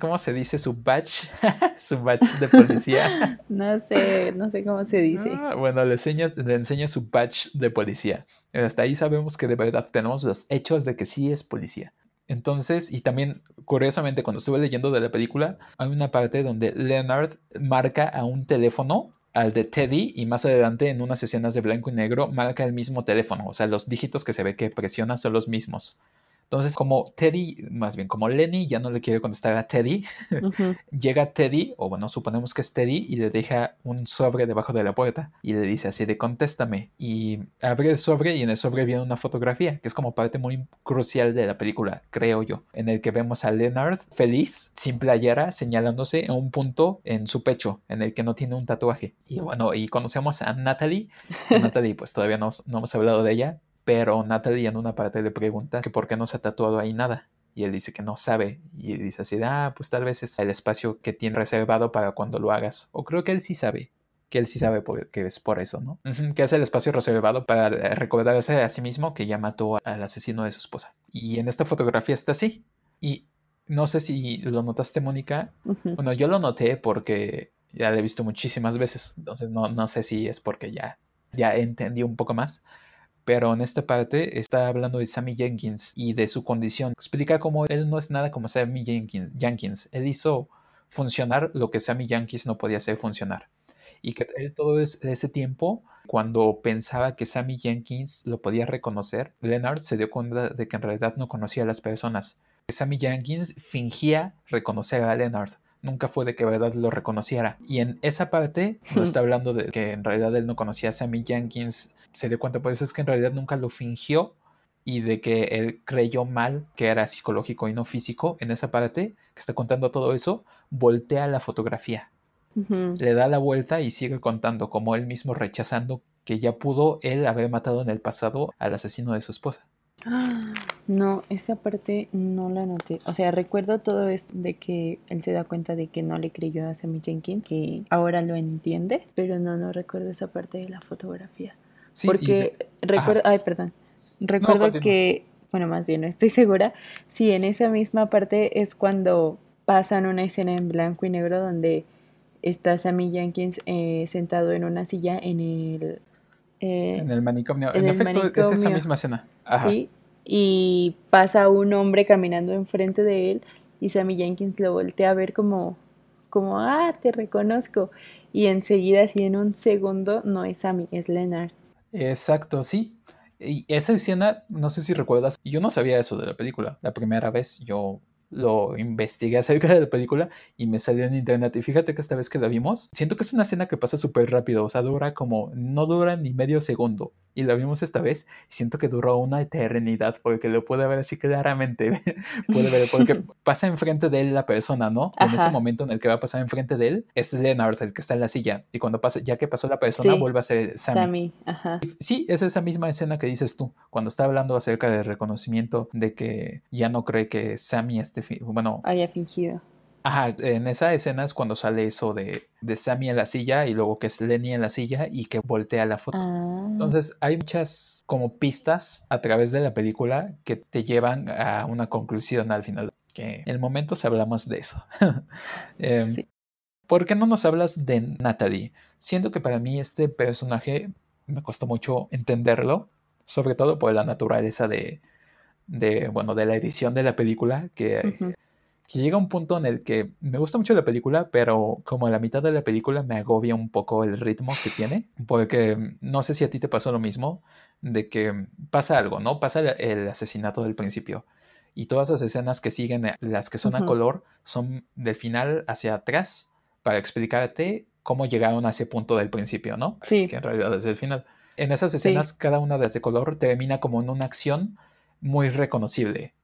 ¿Cómo se dice su badge? su badge de policía. no sé, no sé cómo se dice. Ah, bueno, le enseña, le enseña su badge de policía. Hasta ahí sabemos que de verdad tenemos los hechos de que sí es policía. Entonces, y también, curiosamente, cuando estuve leyendo de la película, hay una parte donde Leonard marca a un teléfono al de Teddy y más adelante en unas escenas de blanco y negro marca el mismo teléfono, o sea, los dígitos que se ve que presiona son los mismos. Entonces, como Teddy, más bien como Lenny ya no le quiere contestar a Teddy, llega Teddy, o bueno, suponemos que es Teddy, y le deja un sobre debajo de la puerta y le dice así de contéstame. Y abre el sobre y en el sobre viene una fotografía, que es como parte muy crucial de la película, creo yo, en el que vemos a Leonard feliz, sin playera, señalándose en un punto en su pecho, en el que no tiene un tatuaje. Y bueno, y conocemos a Natalie, que Natalie pues todavía no, no hemos hablado de ella, pero Natalie en una parte le pregunta que por qué no se ha tatuado ahí nada. Y él dice que no sabe. Y dice así, ah, pues tal vez es el espacio que tiene reservado para cuando lo hagas. O creo que él sí sabe. Que él sí sabe que es por eso, ¿no? que es el espacio reservado para recordarse a sí mismo que ya mató al asesino de su esposa. Y en esta fotografía está así. Y no sé si lo notaste, Mónica. Bueno, yo lo noté porque ya lo he visto muchísimas veces. Entonces no, no sé si es porque ya, ya entendí un poco más pero en esta parte está hablando de Sammy Jenkins y de su condición. Explica cómo él no es nada como Sammy Jenkins. Él hizo funcionar lo que Sammy Jenkins no podía hacer funcionar. Y que él todo ese tiempo, cuando pensaba que Sammy Jenkins lo podía reconocer, Leonard se dio cuenta de que en realidad no conocía a las personas. Sammy Jenkins fingía reconocer a Leonard nunca fue de que verdad lo reconociera. Y en esa parte no está hablando de que en realidad él no conocía a Sammy Jenkins, se dio cuenta, por eso es que en realidad nunca lo fingió y de que él creyó mal que era psicológico y no físico. En esa parte que está contando todo eso, voltea la fotografía. Le da la vuelta y sigue contando como él mismo rechazando que ya pudo él haber matado en el pasado al asesino de su esposa. No, esa parte no la noté. O sea, recuerdo todo esto de que él se da cuenta de que no le creyó a Sammy Jenkins, que ahora lo entiende, pero no, no recuerdo esa parte de la fotografía. Sí, Porque recuerdo, ay, perdón, recuerdo que, bueno, más bien no estoy segura, si en esa misma parte es cuando pasan una escena en blanco y negro donde está Sammy Jenkins eh, sentado en una silla en el... Eh, en el manicomio. En, efecto, es esa misma escena. Sí, y pasa un hombre caminando enfrente de él y Sammy Jenkins lo voltea a ver como, como, ah, te reconozco. Y enseguida, así en un segundo, no es Sammy, es Leonard. Exacto, sí. Y esa escena, no sé si recuerdas, yo no sabía eso de la película. La primera vez yo lo investigué acerca de la película y me salió en internet. Y fíjate que esta vez que la vimos, siento que es una escena que pasa súper rápido, o sea, dura como, no dura ni medio segundo. Y la vimos esta vez y siento que duró una eternidad porque lo puede ver así claramente. puede ver, porque pasa enfrente de él la persona, ¿no? En ese momento en el que va a pasar enfrente de él, es Leonard el que está en la silla. Y cuando pasa, ya que pasó la persona, vuelve a ser Sammy. Sammy. Ajá. Sí, es esa misma escena que dices tú, cuando está hablando acerca del reconocimiento de que ya no cree que Sammy esté bueno... Haya fingido. Ajá, en esa escena es cuando sale eso de, de Sammy en la silla y luego que es Lenny en la silla y que voltea la foto. Ah. Entonces hay muchas como pistas a través de la película que te llevan a una conclusión al final. Que en el momento hablamos de eso. Em, sí. ¿Por qué no nos hablas de Natalie? Siento que para mí este personaje me costó mucho entenderlo, sobre todo por la naturaleza de, de, bueno, de la edición de la película, que, que, llega un punto en el que me gusta mucho la película, pero como a la mitad de la película me agobia un poco el ritmo que tiene, porque no sé si a ti te pasó lo mismo, de que pasa algo, ¿no? Pasa el, asesinato del principio. Y todas las escenas que siguen, eh, las que son a color, son del final hacia atrás para explicarte cómo llegaron a ese punto del principio, ¿no? Sí. Que en realidad es el final. En esas escenas, cada una desde color termina como en una acción muy reconocible.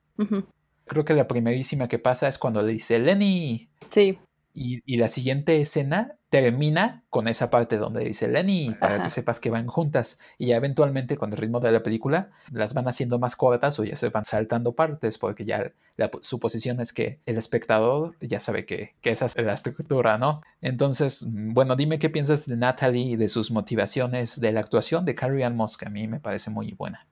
Creo que la primerísima que pasa es cuando le dice Lenny. Sí. Y, la siguiente escena termina con esa parte donde dice Lenny, para que sepas que van juntas. Y ya eventualmente, con el ritmo de la película, las van haciendo más cortas o ya se van saltando partes, porque ya la suposición es que el espectador ya sabe que, que, esa es la estructura, ¿no? Entonces, bueno, dime qué piensas de Natalie y de sus motivaciones, de la actuación de Carrie Ann Moss, que a mí me parece muy buena.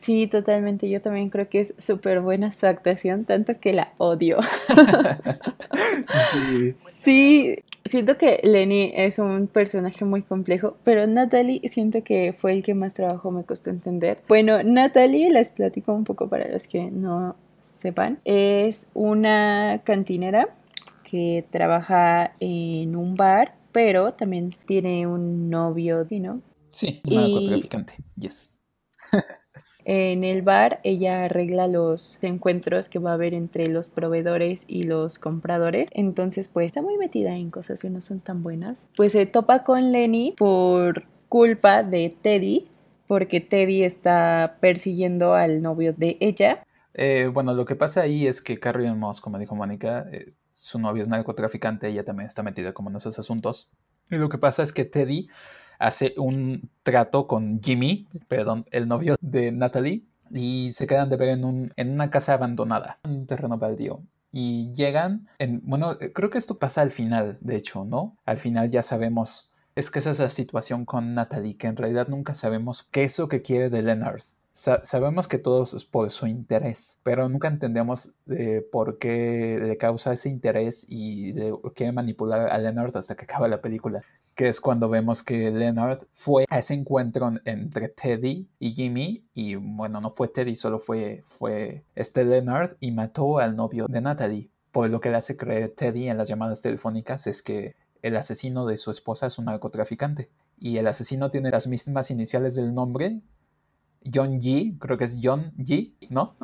Sí, totalmente. Yo también creo que es súper buena su actuación, tanto que la odio. sí. siento que Lenny es un personaje muy complejo, pero Natalie siento que fue el que más trabajo me costó entender. Bueno, Natalie, les platico un poco para los que no sepan, es una cantinera que trabaja en un bar, pero también tiene un novio, ¿no? Sí, un narcotraficante, yes. En el bar ella arregla los encuentros que va a haber entre los proveedores y los compradores. Entonces pues está muy metida en cosas que no son tan buenas. Pues se topa con Lenny por culpa de Teddy porque Teddy está persiguiendo al novio de ella. Eh, bueno, lo que pasa ahí es que Carrie Moss, como dijo Mónica, eh, su novio es narcotraficante, ella también está metida como en esos asuntos. Y lo que pasa es que Teddy hace un trato con Jimmy, perdón, el novio de Natalie, y se quedan de ver en, un, en una casa abandonada, un terreno baldío. Y llegan, en, bueno, creo que esto pasa al final, de hecho, ¿no? Al final ya sabemos, es que esa es la situación con Natalie, que en realidad nunca sabemos qué es lo que quiere de Leonard. sabemos que todo es por su interés, pero nunca entendemos eh, por qué le causa ese interés y le quiere manipular a Leonard hasta que acaba la película que es cuando vemos que Leonard fue a ese encuentro entre Teddy y Jimmy, y bueno, no fue Teddy, solo fue, fue este Leonard y mató al novio de Natalie. Por lo que le hace creer Teddy en las llamadas telefónicas es que el asesino de su esposa es un narcotraficante. Y el asesino tiene las mismas iniciales del nombre, John G, creo que es John G, ¿no?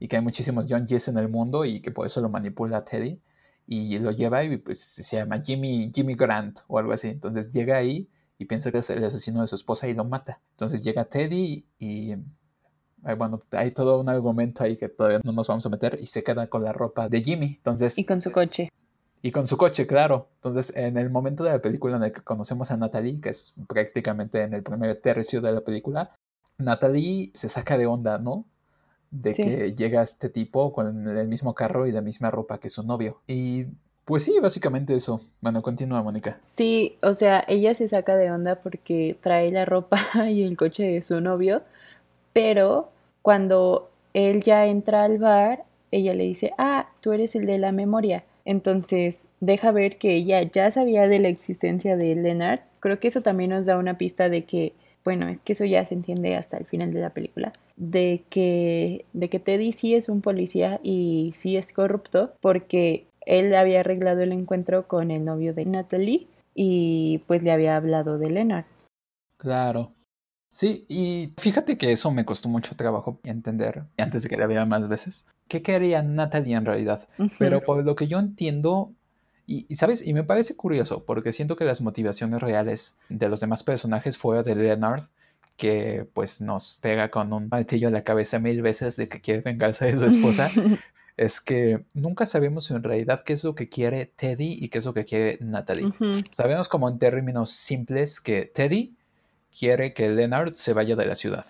Y que hay muchísimos John G's en el mundo y que por eso lo manipula Teddy y lo lleva y pues se llama Jimmy, Jimmy Grant o algo así. Entonces llega ahí y piensa que es el asesino de su esposa y lo mata. Entonces llega Teddy y bueno, hay todo un argumento ahí que todavía no nos vamos a meter y se queda con la ropa de Jimmy. Entonces, y con su coche. Y con su coche, claro. Entonces, en el momento de la película en el que conocemos a Natalie, que es prácticamente en el primer tercio de la película, Natalie se saca de onda, ¿no? De que llega este tipo con el mismo carro y la misma ropa que su novio. Y pues sí, básicamente eso. Bueno, continúa, Mónica. Sí, o sea, ella se saca de onda porque trae la ropa y el coche de su novio, pero cuando él ya entra al bar, ella le dice, ah, tú eres el de la memoria. Entonces deja ver que ella ya sabía de la existencia de Leonard. Creo que eso también nos da una pista de que, bueno, es que eso ya se entiende hasta el final de la película, de que, de que Teddy sí es un policía y sí es corrupto porque él había arreglado el encuentro con el novio de Natalie y pues le había hablado de Leonard. Claro. Sí, y fíjate que eso me costó mucho trabajo entender antes de que la vea más veces. ¿Qué quería Natalie en realidad? Pero por lo que yo entiendo, y, sabes, y me parece curioso, porque siento que las motivaciones reales de los demás personajes fuera de Leonard, que pues nos pega con un martillo en la cabeza mil veces de que quiere vengarse de su esposa, es que nunca sabemos en realidad qué es lo que quiere Teddy y qué es lo que quiere Natalie. Sabemos como en términos simples que Teddy quiere que Leonard se vaya de la ciudad.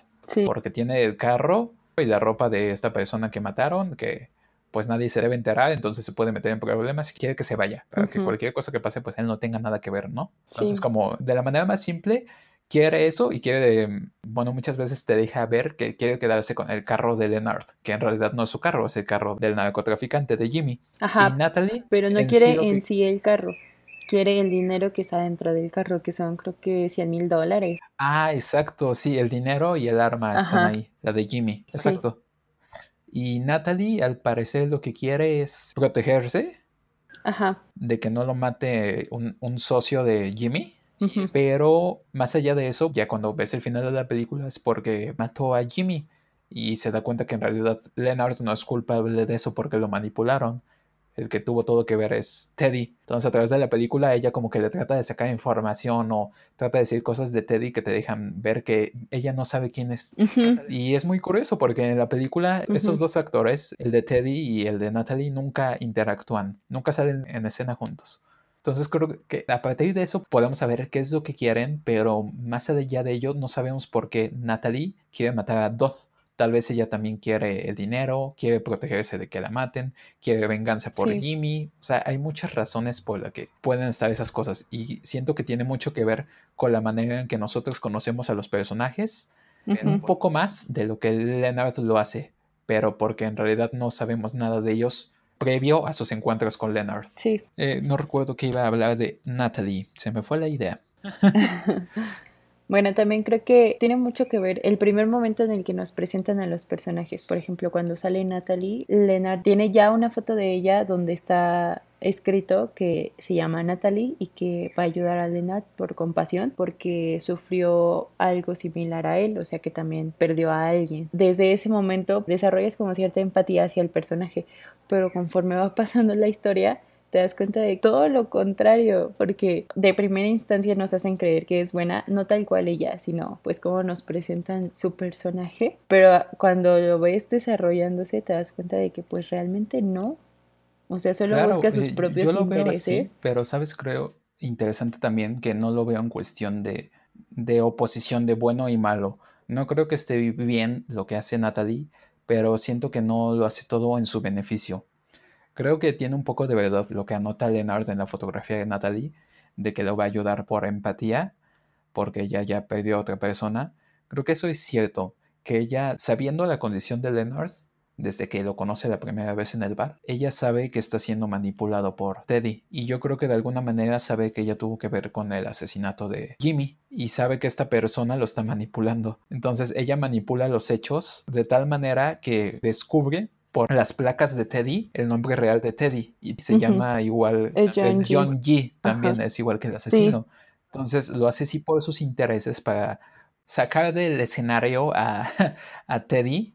Porque tiene el carro y la ropa de esta persona que mataron, que pues nadie se debe enterar, entonces se puede meter en problemas y quiere que se vaya, para que cualquier cosa que pase, pues él no tenga nada que ver, ¿no? Entonces, como de la manera más simple, quiere eso y quiere, bueno, muchas veces te deja ver que quiere quedarse con el carro de Leonard, que en realidad no es su carro, es el carro del narcotraficante de Jimmy. Ajá. Y Natalie. Pero no quiere en sí el carro quiere el dinero que está dentro del carro, que son creo que 100 mil dólares. Ah, exacto, sí, el dinero y el arma están ahí, la de Jimmy, exacto. Y Natalie, al parecer, lo que quiere es protegerse Ajá. de que no lo mate un, socio de Jimmy. Pero más allá de eso, ya cuando ves el final de la película es porque mató a Jimmy y se da cuenta que en realidad Leonard no es culpable de eso porque lo manipularon el que tuvo todo que ver es Teddy. Entonces a través de la película ella como que le trata de sacar información o trata de decir cosas de Teddy que te dejan ver que ella no sabe quién es. Y es muy curioso porque en la película esos dos actores, el de Teddy y el de Natalie, nunca interactúan, nunca salen en escena juntos. Entonces creo que a partir de eso podemos saber qué es lo que quieren, pero más allá de ello no sabemos por qué Natalie quiere matar a Doth. Tal vez ella también quiere el dinero, quiere protegerse de que la maten, quiere venganza por Jimmy. O sea, hay muchas razones por las que pueden estar esas cosas. Y siento que tiene mucho que ver con la manera en que nosotros conocemos a los personajes. Un poco más de lo que Leonard lo hace. Pero porque en realidad no sabemos nada de ellos previo a sus encuentros con Leonard. Sí. Eh, no recuerdo que iba a hablar de Natalie. Se me fue la idea. Bueno, también creo que tiene mucho que ver el primer momento en el que nos presentan a los personajes. Por ejemplo, cuando sale Natalie, Leonard tiene ya una foto de ella donde está escrito que se llama Natalie y que va a ayudar a Leonard por compasión porque sufrió algo similar a él, o sea que también perdió a alguien. Desde ese momento desarrollas como cierta empatía hacia el personaje, pero conforme va pasando la historia, te das cuenta de todo lo contrario, porque de primera instancia nos hacen creer que es buena, no tal cual ella, sino pues como nos presentan su personaje, pero cuando lo ves desarrollándose te das cuenta de que pues realmente no, o sea, solo busca sus eh, propios yo lo intereses. pero sabes, creo interesante también que no lo veo en cuestión de, de oposición de bueno y malo. No creo que esté bien lo que hace Natalie, pero siento que no lo hace todo en su beneficio. Creo que tiene un poco de verdad lo que anota Leonard en la fotografía de Natalie, de que lo va a ayudar por empatía, porque ella ya perdió a otra persona. Creo que eso es cierto, que ella, sabiendo la condición de Leonard, desde que lo conoce la primera vez en el bar, ella sabe que está siendo manipulado por Teddy. Y yo creo que de alguna manera sabe que ella tuvo que ver con el asesinato de Jimmy. Y sabe que esta persona lo está manipulando. Entonces ella manipula los hechos de tal manera que descubre por las placas de Teddy, el nombre real de Teddy, y se llama igual, es John, G. también es igual que el asesino. Entonces lo hace así por sus intereses para sacar del escenario a, Teddy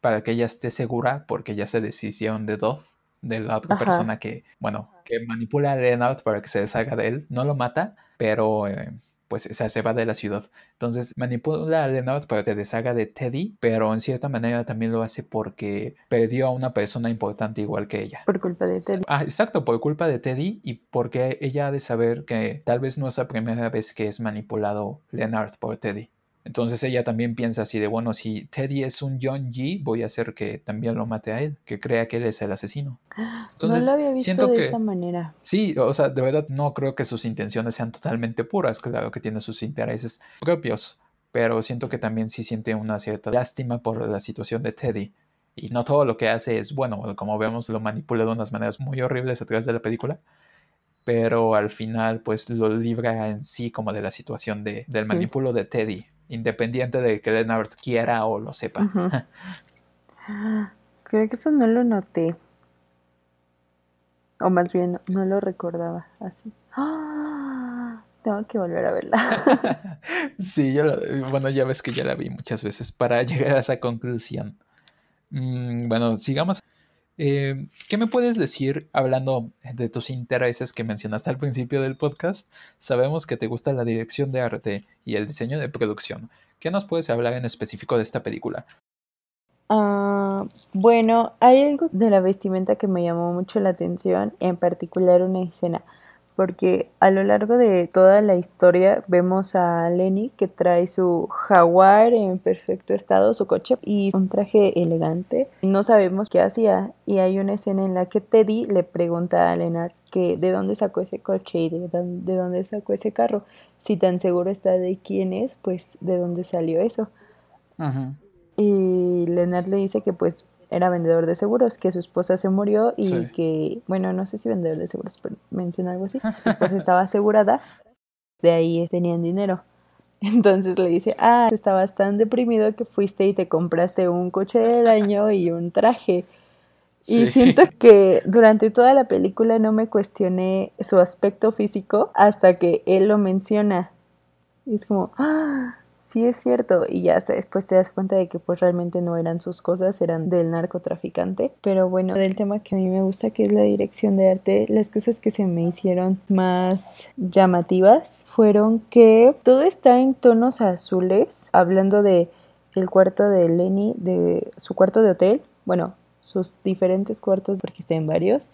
para que ella esté segura porque ya se decisión de Doth, de la otra persona que, bueno, que manipula a Leonard para que se deshaga de él. No lo mata, pero eh, pues se va de la ciudad. Entonces manipula a Leonard para que deshaga de Teddy, pero en cierta manera también lo hace porque perdió a una persona importante igual que ella. Por culpa de Teddy. Ah, exacto, por culpa de Teddy y porque ella ha de saber que tal vez no es la primera vez que es manipulado Leonard por Teddy. Entonces ella también piensa así de, bueno, si Teddy es un John G, voy a hacer que también lo mate a él, que crea que él es el asesino. Entonces, no lo había visto siento de esa manera. Sí, o sea, de verdad no creo que sus intenciones sean totalmente puras, claro que tiene sus intereses propios, pero siento que también sí siente una cierta lástima por la situación de Teddy. Y no todo lo que hace es bueno, como vemos lo manipula de unas maneras muy horribles a través de la película, pero al final pues lo libra en sí como de la situación de, del manipulo de Teddy independiente de que Leonard quiera o lo sepa. Creo que eso no lo noté. O más bien, no lo recordaba así. ¡Ah! Tengo que volver a verla. sí, yo bueno, ya ves que ya la vi muchas veces para llegar a esa conclusión. Mm, bueno, sigamos. Eh, ¿Qué me puedes decir hablando de tus intereses que mencionaste al principio del podcast? Sabemos que te gusta la dirección de arte y el diseño de producción. ¿Qué nos puedes hablar en específico de esta película? Ah, bueno, hay algo de la vestimenta que me llamó mucho la atención, en particular una escena porque a lo largo de toda la historia vemos a Lenny que trae su jaguar en perfecto estado, su coche y un traje elegante. No sabemos qué hacía y hay una escena en la que Teddy le pregunta a Leonard que de dónde sacó ese coche y de dónde, de dónde sacó ese carro. Si tan seguro está de quién es, pues de dónde salió eso. Y Leonard le dice que pues era vendedor de seguros, que su esposa se murió y que, bueno, no sé si vendedor de seguros, pero menciona algo así, su esposa estaba asegurada, de ahí tenían dinero. Entonces le dice, ah, estabas tan deprimido que fuiste y te compraste un coche del año y un traje. Y siento que durante toda la película no me cuestioné su aspecto físico hasta que él lo menciona. Y es como, ah, sí es cierto, y ya hasta después te das cuenta de que pues realmente no eran sus cosas, eran del narcotraficante. Pero bueno, del tema que a mí me gusta, que es la dirección de arte, las cosas que se me hicieron más llamativas fueron que todo está en tonos azules, hablando de el cuarto de Lenny, de su cuarto de hotel, bueno, sus diferentes cuartos, porque está en varios,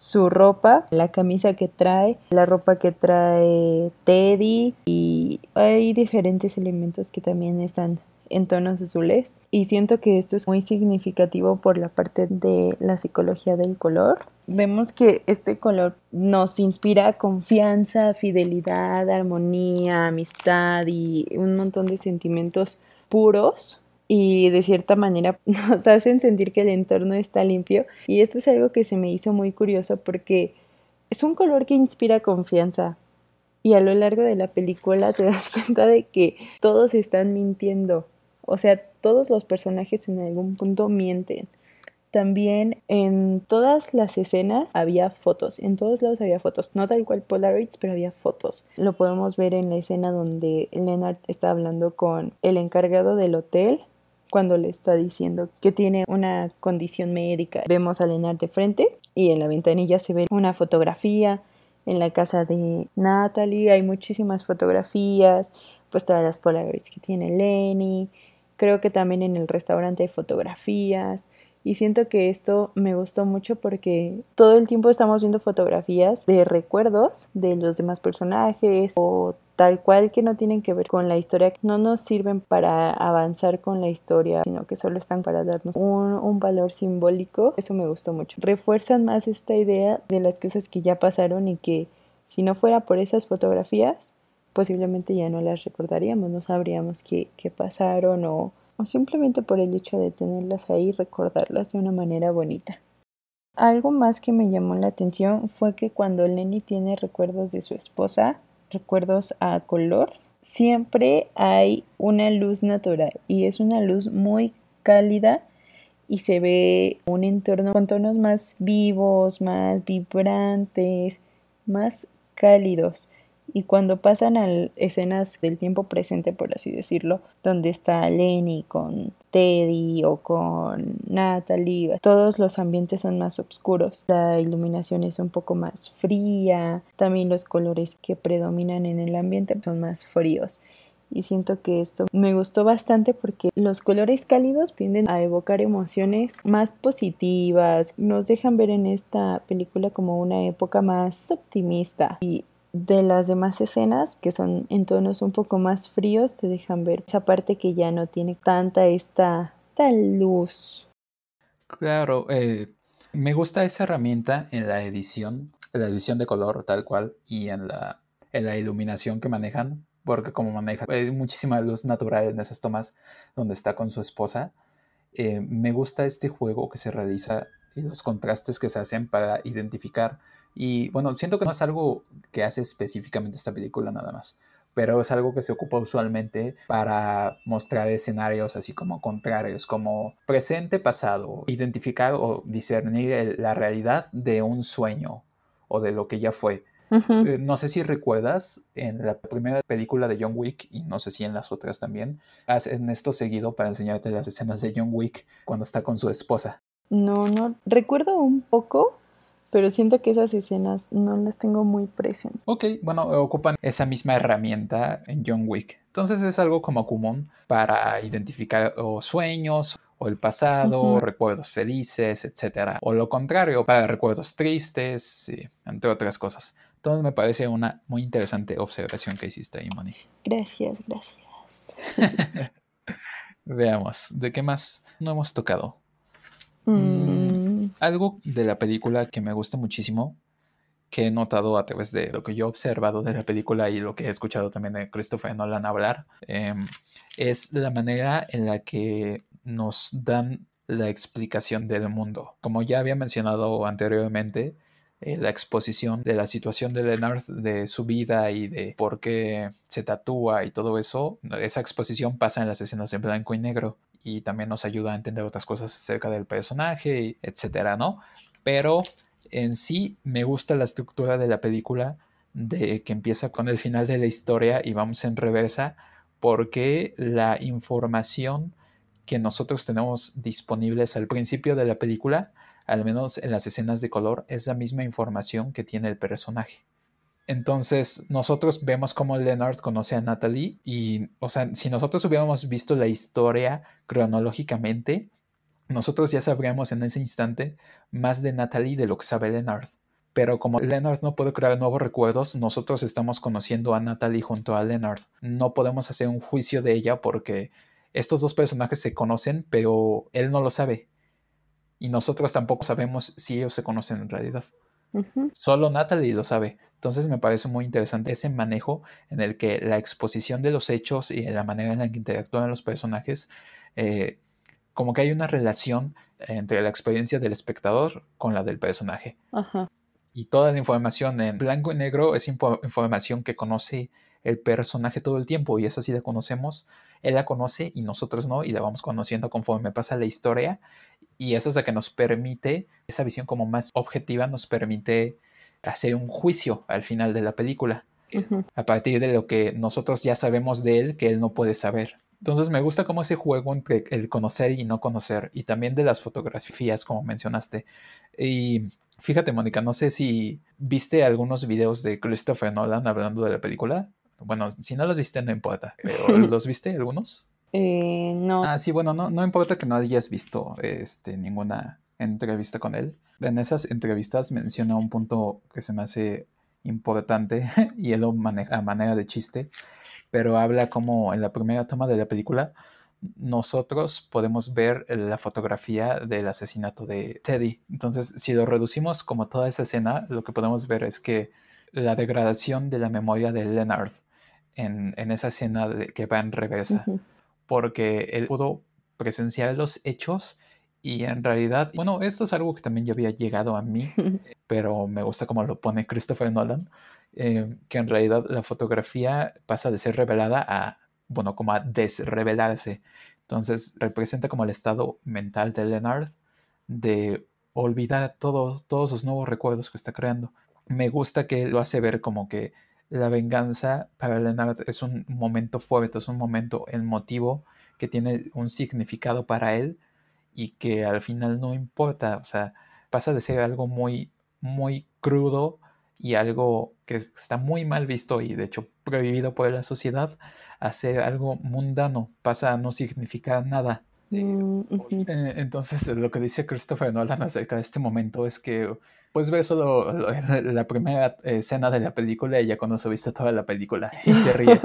su ropa, la camisa que trae, la ropa que trae Teddy y hay diferentes elementos que también están en tonos azules y siento que esto es muy significativo por la parte de la psicología del color. Vemos que este color nos inspira confianza, fidelidad, armonía, amistad y un montón de sentimientos puros y de cierta manera nos hacen sentir que el entorno está limpio. Y esto es algo que se me hizo muy curioso porque es un color que inspira confianza. Y a lo largo de la película te das cuenta de que todos están mintiendo, o sea, todos los personajes en algún punto mienten. También en todas las escenas había fotos, en todos lados había fotos, no tal cual Polaroids, pero había fotos. Lo podemos ver en la escena donde Leonard está hablando con el encargado del hotel cuando le está diciendo que tiene una condición médica. Vemos a Leonard de frente y en la ventanilla se ve una fotografía. En la casa de Natalie hay muchísimas fotografías, pues todas las Polaroids que tiene Lenny. Creo que también en el restaurante hay fotografías. Y siento que esto me gustó mucho porque todo el tiempo estamos viendo fotografías de recuerdos de los demás personajes o tal cual que no tienen que ver con la historia, no nos sirven para avanzar con la historia, sino que solo están para darnos un, valor simbólico. Eso me gustó mucho. Refuerzan más esta idea de las cosas que ya pasaron y que si no fuera por esas fotografías, posiblemente ya no las recordaríamos, no sabríamos qué, qué pasaron o, o simplemente por el hecho de tenerlas ahí, recordarlas de una manera bonita. Algo más que me llamó la atención fue que cuando Lenny tiene recuerdos de su esposa, recuerdos a color, siempre hay una luz natural y es una luz muy cálida y se ve un entorno con tonos más vivos, más vibrantes, más cálidos. Y cuando pasan a escenas del tiempo presente, por así decirlo, donde está Lenny con Teddy o con Natalie, todos los ambientes son más oscuros. La iluminación es un poco más fría, también los colores que predominan en el ambiente son más fríos y siento que esto me gustó bastante porque los colores cálidos tienden a evocar emociones más positivas, nos dejan ver en esta película como una época más optimista y de las demás escenas que son en tonos un poco más fríos te dejan ver esa parte que ya no tiene tanta esta, esta luz. Claro, eh, me gusta esa herramienta en la edición, la edición de color tal cual y en la, en la iluminación que manejan porque como maneja hay muchísima luz natural en esas tomas donde está con su esposa. Eh, me gusta este juego que se realiza y los contrastes que se hacen para identificar. Y bueno, siento que no es algo que hace específicamente esta película nada más, pero es algo que se ocupa usualmente para mostrar escenarios así como contrarios, como presente, pasado, identificar o discernir la realidad de un sueño o de lo que ya fue. Eh, no sé si recuerdas en la primera película de John Wick y no sé si en las otras también, hacen esto seguido para enseñarte las escenas de John Wick cuando está con su esposa. No, no, recuerdo un poco, pero siento que esas escenas no las tengo muy presentes. Ok, bueno, ocupan esa misma herramienta en John Wick. Entonces es algo como común para identificar sueños o el pasado, recuerdos felices, etc. O lo contrario, para recuerdos tristes, entre otras cosas. Entonces me parece una muy interesante observación que hiciste ahí, Moni. Gracias, gracias. Veamos, ¿de qué más no hemos tocado? Mm. Algo de la película que me gusta muchísimo, que he notado a través de lo que yo he observado de la película y lo que he escuchado también de Christopher Nolan hablar, em, es la manera en la que nos dan la explicación del mundo. Como ya había mencionado anteriormente, eh, la exposición de la situación de Leonard, de su vida y de por qué se tatúa y todo eso, esa exposición pasa en las escenas en blanco y negro y también nos ayuda a entender otras cosas acerca del personaje, etcétera, ¿no? Pero en sí me gusta la estructura de la película de que empieza con el final de la historia y vamos en reversa porque la información que nosotros tenemos disponibles al principio de la película al menos en las escenas de color, es la misma información que tiene el personaje. Entonces, nosotros vemos cómo Leonard conoce a Natalie y, o sea, si nosotros hubiéramos visto la historia cronológicamente, nosotros ya sabríamos en ese instante más de Natalie de lo que sabe Leonard. Pero como Leonard no puede crear nuevos recuerdos, nosotros estamos conociendo a Natalie junto a Leonard. No podemos hacer un juicio de ella porque estos dos personajes se conocen, pero él no lo sabe y nosotros tampoco sabemos si ellos se conocen en realidad. Solo Natalie lo sabe. Entonces me parece muy interesante ese manejo en el que la exposición de los hechos y la manera en la que interactúan los personajes, eh, como que hay una relación entre la experiencia del espectador con la del personaje. Y toda la información en blanco y negro es información que conoce el personaje todo el tiempo y esa sí la conocemos, él la conoce y nosotros no y la vamos conociendo conforme pasa la historia y esa es la que nos permite, esa visión como más objetiva nos permite hacer un juicio al final de la película a partir de lo que nosotros ya sabemos de él que él no puede saber. Entonces me gusta como ese juego entre el conocer y no conocer y también de las fotografías como mencionaste. Y fíjate Mónica, no sé si viste algunos videos de Christopher Nolan hablando de la película. Bueno, si no los viste, no importa. ¿Los viste algunos? Eh, no. Ah, sí, bueno, no, no importa que no hayas visto este, ninguna entrevista con él. En esas entrevistas menciona un punto que se me hace importante y él lo maneja a manera de chiste, pero habla como en la primera toma de la película nosotros podemos ver la fotografía del asesinato de Teddy. Entonces, si lo reducimos como toda esa escena, lo que podemos ver es que la degradación de la memoria de Leonard en, esa escena de, que va en reversa, porque él pudo presenciar los hechos y en realidad, bueno, esto es algo que también ya había llegado a mí, pero me gusta como lo pone Christopher Nolan, eh, que en realidad la fotografía pasa de ser revelada a, bueno, como a desrevelarse. Entonces representa como el estado mental de Leonard de olvidar todos, todos los nuevos recuerdos que está creando. Me gusta que lo hace ver como que la venganza para Leonard es un momento fuerte, es un momento emotivo que tiene un significado para él y que al final no importa, o sea, pasa de ser algo muy, muy crudo y algo que está muy mal visto y de hecho prohibido por la sociedad a ser algo mundano, pasa a no significar nada. Eh, entonces, lo que dice Christopher Nolan acerca de este momento es que, pues, ve solo la primera escena de la película y ya cuando se viste toda la película y se ríe.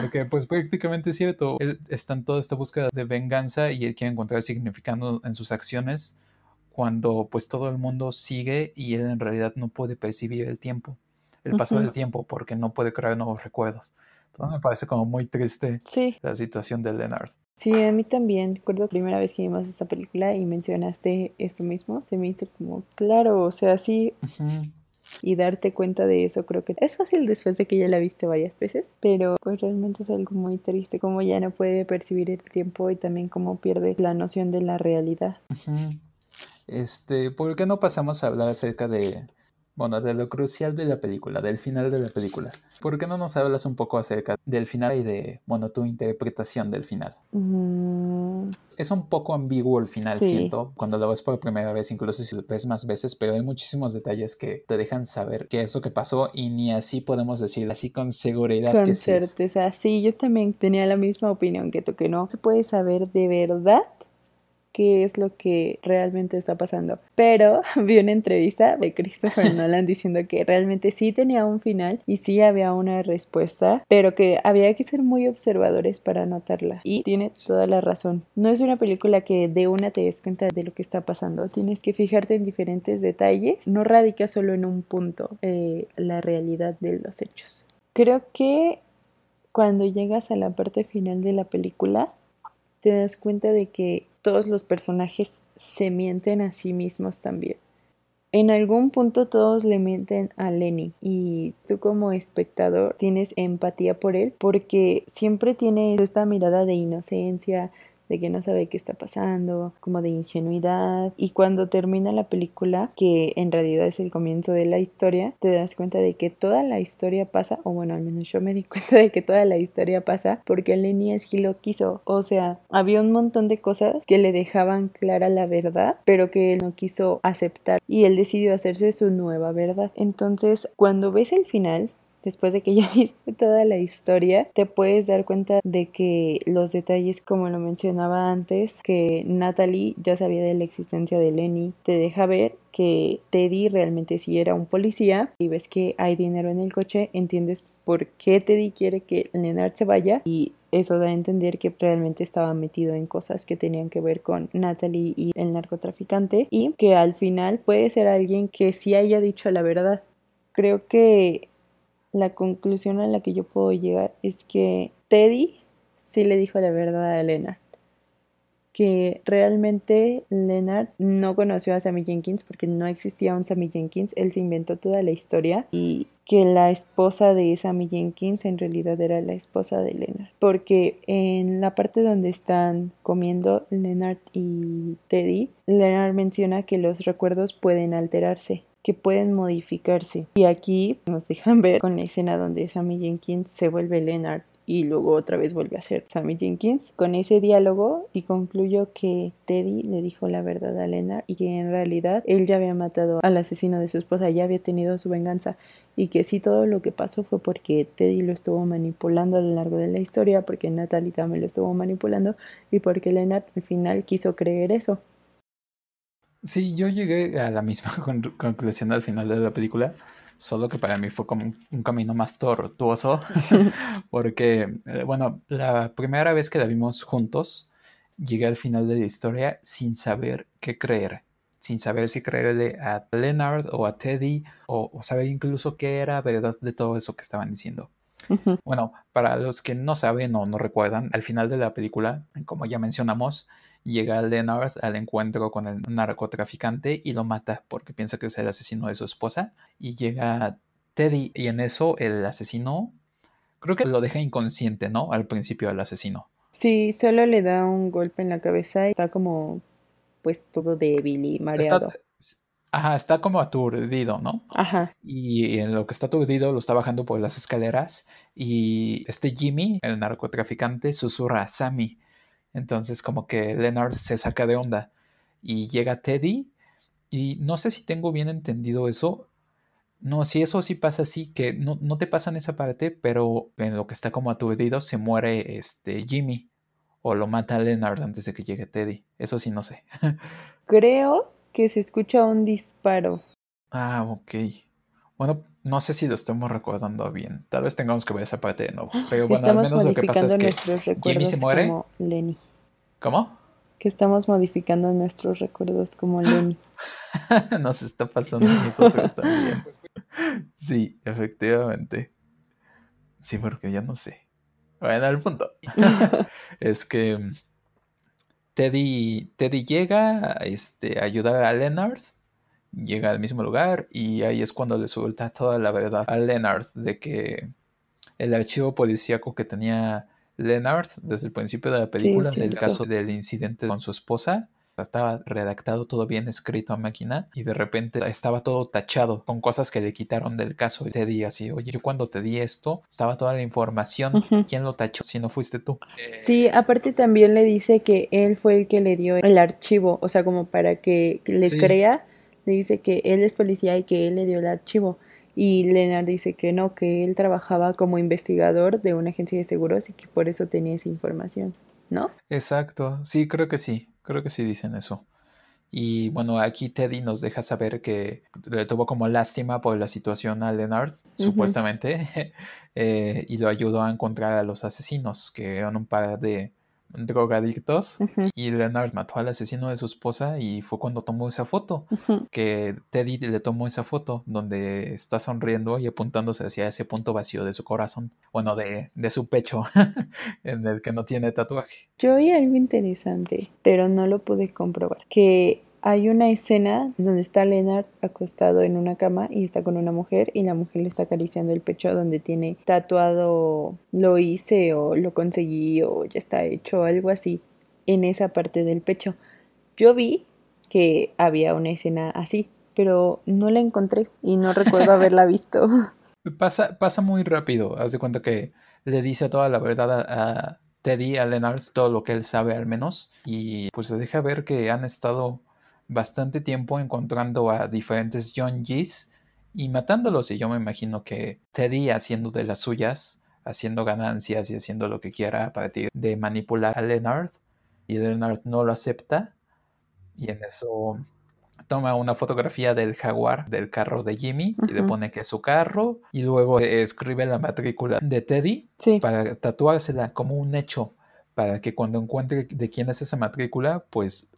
Porque, pues, prácticamente es cierto. Él está en toda esta búsqueda de venganza y él quiere encontrar significado en sus acciones cuando, pues, todo el mundo sigue y él en realidad no puede percibir el tiempo, el paso del tiempo, porque no puede crear nuevos recuerdos. Entonces, me parece como muy triste la situación de Leonard. Sí, a mí también. Recuerdo la primera vez que vimos esa película y mencionaste esto mismo. Se me hizo como, claro, o sea, sí. Y darte cuenta de eso creo que es fácil después de que ya la viste varias veces, pero pues realmente es algo muy triste, como ya no puede percibir el tiempo y también como pierde la noción de la realidad. Este, ¿por qué no pasamos a hablar acerca de bueno, de lo crucial de la película, del final de la película. ¿Por qué no nos hablas un poco acerca del final y de, bueno, tu interpretación del final? Mm. Es un poco ambiguo el final, siento, cuando lo ves por primera vez, incluso si lo ves más veces, pero hay muchísimos detalles que te dejan saber qué es lo que pasó y ni así podemos decir así con seguridad con que certeza, sí, yo también tenía la misma opinión que tú, que no se puede saber de verdad qué es lo que realmente está pasando. Pero vi una entrevista de Christopher Nolan diciendo que realmente sí tenía un final y sí había una respuesta, pero que había que ser muy observadores para notarla. Y tiene toda la razón. No es una película que de una te des cuenta de lo que está pasando. Tienes que fijarte en diferentes detalles. No radica solo en un punto eh, la realidad de los hechos. Creo que cuando llegas a la parte final de la película, te das cuenta de que todos los personajes se mienten a sí mismos también. En algún punto todos le mienten a Lenny y tú como espectador tienes empatía por él porque siempre tiene esta mirada de inocencia, de que no sabe qué está pasando, como de ingenuidad. Y cuando termina la película, que en realidad es el comienzo de la historia, te das cuenta de que toda la historia pasa, o bueno, al menos yo me di cuenta de que toda la historia pasa porque Lenny así lo quiso. O sea, había un montón de cosas que le dejaban clara la verdad, pero que él no quiso aceptar y él decidió hacerse su nueva verdad. Entonces, cuando ves el final, después de que ya viste toda la historia, te puedes dar cuenta de que los detalles, como lo mencionaba antes, que Natalie ya sabía de la existencia de Lenny, te deja ver que Teddy realmente sí era un policía y ves que hay dinero en el coche, entiendes por qué Teddy quiere que Leonard se vaya y eso da a entender que realmente estaba metido en cosas que tenían que ver con Natalie y el narcotraficante y que al final puede ser alguien que sí haya dicho la verdad. Creo que la conclusión a la que yo puedo llegar es que Teddy sí le dijo la verdad a Leonard. Que realmente Leonard no conoció a Sammy Jenkins porque no existía un Sammy Jenkins. Él se inventó toda la historia y que la esposa de Sammy Jenkins en realidad era la esposa de Leonard. Porque en la parte donde están comiendo Leonard y Teddy, Leonard menciona que los recuerdos pueden alterarse que pueden modificarse. Y aquí nos dejan ver con la escena donde Sammy Jenkins se vuelve Leonard y luego otra vez vuelve a ser Sammy Jenkins. Con ese diálogo y concluyo que Teddy le dijo la verdad a Leonard y que en realidad él ya había matado al asesino de su esposa, ya había tenido su venganza y que sí todo lo que pasó fue porque Teddy lo estuvo manipulando a lo largo de la historia, porque Natalie también lo estuvo manipulando y porque Leonard al final quiso creer eso. Sí, yo llegué a la misma conclusión al final de la película, solo que para mí fue como un, camino más tortuoso, porque, eh, bueno, la primera vez que la vimos juntos, llegué al final de la historia sin saber qué creer, sin saber si creerle a Leonard o a Teddy, o, saber incluso qué era verdad de todo eso que estaban diciendo. Bueno, para los que no saben o no recuerdan, al final de la película, como ya mencionamos, llega Leonard al encuentro con el narcotraficante y lo mata porque piensa que es el asesino de su esposa. Y llega Teddy y en eso el asesino creo que lo deja inconsciente, ¿no? Al principio del asesino. Sí, solo le da un golpe en la cabeza y está como pues todo débil y mareado. Ajá, está como aturdido, ¿no? Ajá. Y en lo que está aturdido lo está bajando por las escaleras y este Jimmy, el narcotraficante, susurra a Sammy. Entonces como que Leonard se saca de onda y llega Teddy y no sé si tengo bien entendido eso. No, si eso sí pasa así, que no, no te pasa en esa parte, pero en lo que está como aturdido se muere este Jimmy o lo mata Leonard antes de que llegue Teddy. Eso sí no sé. Creo que se escucha un disparo. Ah, ok. Bueno, no sé si lo estamos recordando bien. Tal vez tengamos que ver esa parte de nuevo. Pero bueno, al menos lo que pasa es que Jimmy se muere. Como Lenny. ¿Cómo? Que estamos modificando nuestros recuerdos como Lenny. Nos está pasando a nosotros también. Sí, efectivamente. Sí, porque ya no sé. Bueno, el punto es que Teddy, Teddy llega este, a ayudar a Leonard, llega al mismo lugar y ahí es cuando le suelta toda la verdad a Leonard de que el archivo policíaco que tenía Leonard desde el principio de la película, del caso del incidente con su esposa, estaba redactado todo bien escrito a máquina y de repente estaba todo tachado con cosas que le quitaron del caso. Y te di así, oye, yo cuando te di esto, estaba toda la información. ¿Quién lo tachó si no fuiste tú? Sí, aparte también le dice que él fue el que le dio el archivo, o sea, como para que le crea, le dice que él es policía y que él le dio el archivo. Y Leonard dice que no, que él trabajaba como investigador de una agencia de seguros y que por eso tenía esa información, ¿no? Exacto, sí, creo que sí. Creo que sí dicen eso. Y bueno, aquí Teddy nos deja saber que le tuvo como lástima por la situación a Leonard, supuestamente, eh, y lo ayudó a encontrar a los asesinos, que eran un par de drogadictos y Leonard mató al asesino de su esposa y fue cuando tomó esa foto, que Teddy le tomó esa foto donde está sonriendo y apuntándose hacia ese punto vacío de su corazón, bueno, de, de su pecho, en el que no tiene tatuaje. Yo vi algo interesante, pero no lo pude comprobar, que hay una escena donde está Leonard acostado en una cama y está con una mujer y la mujer le está acariciando el pecho donde tiene tatuado lo hice o lo conseguí o ya está hecho algo así en esa parte del pecho. Yo vi que había una escena así, pero no la encontré y no recuerdo haberla visto. Pasa, pasa muy rápido, haz de cuenta que le dice toda la verdad a, a Teddy, a Leonard, todo lo que él sabe al menos, y pues se deja ver que han estado bastante tiempo encontrando a diferentes John G's y matándolos. Y yo me imagino que Teddy haciendo de las suyas, haciendo ganancias y haciendo lo que quiera a partir de manipular a Leonard. Y Leonard no lo acepta. Y en eso toma una fotografía del jaguar del carro de Jimmy y le pone que es su carro. Y luego escribe la matrícula de Teddy para tatuársela como un hecho. Para que cuando encuentre de quién es esa matrícula, pues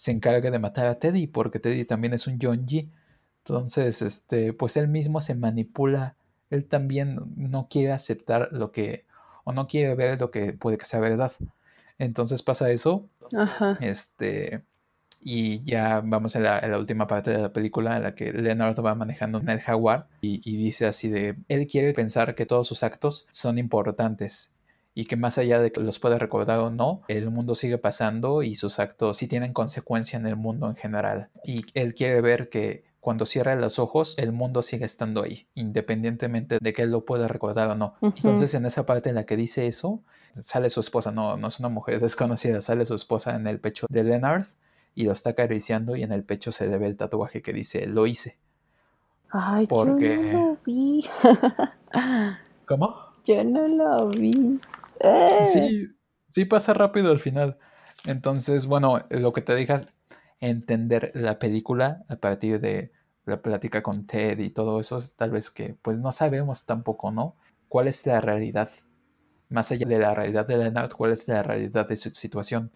se encarga de matar a Teddy, porque Teddy también es un John G. Entonces, este, pues él mismo se manipula, él también no quiere aceptar lo que, o no quiere ver lo que puede que sea verdad. Entonces pasa eso, este, y ya vamos a la, última parte de la película en la que Leonard va manejando en el jaguar y, y dice así de, él quiere pensar que todos sus actos son importantes y que más allá de que los pueda recordar o no, el mundo sigue pasando y sus actos sí tienen consecuencia en el mundo en general. Y él quiere ver que cuando cierra los ojos, el mundo sigue estando ahí, independientemente de que él lo pueda recordar o no. Entonces, en esa parte en la que dice eso, sale su esposa, no, no es una mujer desconocida, sale su esposa en el pecho de Leonard y lo está acariciando y en el pecho se le ve el tatuaje que dice, lo hice. Ay, porque... yo no lo vi. ¿Cómo? Yo no lo vi. Sí, sí pasa rápido al final. Entonces, bueno, lo que te dejas entender la película a partir de la plática con Ted y todo eso es tal vez que pues no sabemos tampoco, ¿no? ¿Cuál es la realidad? Más allá de la realidad de Leonard, ¿cuál es la realidad de su situación?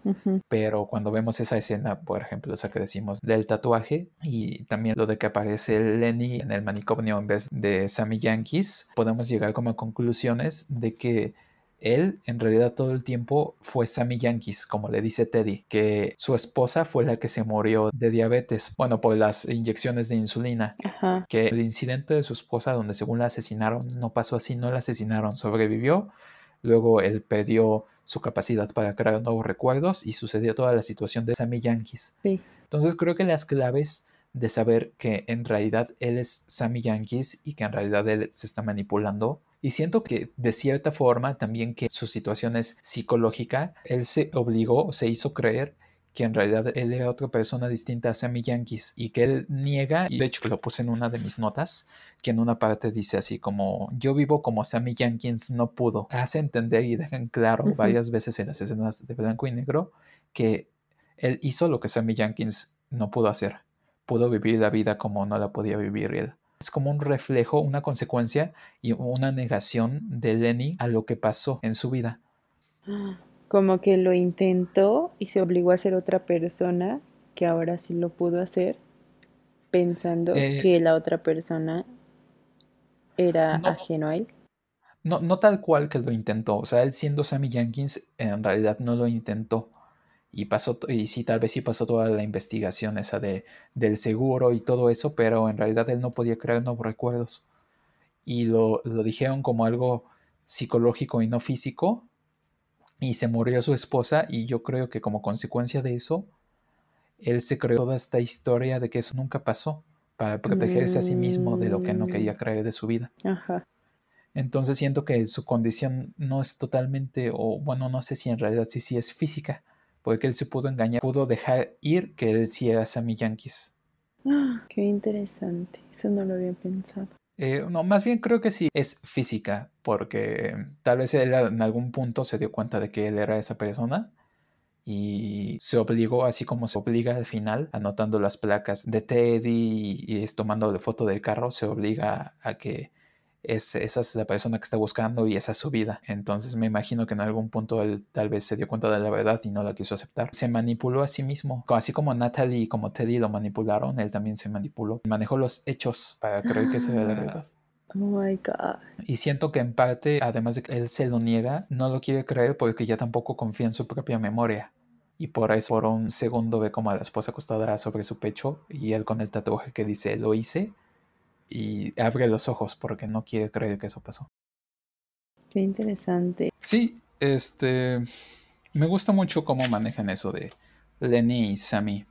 Pero cuando vemos esa escena, por ejemplo, esa que decimos del tatuaje y también lo de que aparece Lenny en el manicomio en vez de Sammy Yankees, podemos llegar como a conclusiones de que él en realidad todo el tiempo fue Sammy Yankees, como le dice Teddy, que su esposa fue la que se murió de diabetes, bueno, por las inyecciones de insulina, que el incidente de su esposa donde según la asesinaron no pasó así, no la asesinaron, sobrevivió, luego él perdió su capacidad para crear nuevos recuerdos y sucedió toda la situación de Sammy Yankees. Entonces creo que las claves de saber que en realidad él es Sammy Yankees y que en realidad él se está manipulando. Y siento que de cierta forma también que su situación es psicológica, él se obligó, se hizo creer que en realidad él era otra persona distinta a Sammy Yankees y que él niega, y de hecho lo puse en una de mis notas, que en una parte dice así como yo vivo como Sammy Yankees no pudo. Hace entender y dejan claro varias veces en las escenas de blanco y negro que él hizo lo que Sammy Jenkins no pudo hacer. Pudo vivir la vida como no la podía vivir él. Es como un reflejo, una consecuencia y una negación de Lenny a lo que pasó en su vida. Como que lo intentó y se obligó a ser otra persona que ahora sí lo pudo hacer, pensando eh, que la otra persona era ajeno a él. No, no tal cual que lo intentó. O sea, él siendo Sammy Jenkins, en realidad no lo intentó y pasó, y sí, tal vez sí pasó toda la investigación esa de, del seguro y todo eso, pero en realidad él no podía crear nuevos recuerdos. Y lo, lo dijeron como algo psicológico y no físico, y se murió su esposa, y yo creo que como consecuencia de eso, él se creó toda esta historia de que eso nunca pasó, para protegerse a sí mismo de lo que no quería mm. creer de su vida. Entonces siento que su condición no es totalmente, o bueno, no sé si en realidad sí, sí es física, porque él se pudo engañar, pudo dejar ir que él sí era Sammy Yankees. Ah, qué interesante, eso no lo había pensado. Eh, no, más bien creo que sí es física, porque tal vez él en algún punto se dio cuenta de que él era esa persona y se obligó, así como se obliga al final, anotando las placas de Teddy y, y tomando la foto del carro, se obliga a que es, esa es la persona que está buscando y esa es su vida. Entonces me imagino que en algún punto él tal vez se dio cuenta de la verdad y no la quiso aceptar. Se manipuló a sí mismo. Así como Natalie y como Teddy lo manipularon, él también se manipuló. Manejó los hechos para creer que esa era la verdad. Oh my God. Y siento que en parte, además de que él se lo niega, no lo quiere creer porque ya tampoco confía en su propia memoria. Y por eso por un segundo ve como a la esposa acostada sobre su pecho y él con el tatuaje que dice lo hice y abre los ojos porque no quiere creer que eso pasó. Qué interesante. Sí, este. Me gusta mucho cómo manejan eso de Lenny y Sammy.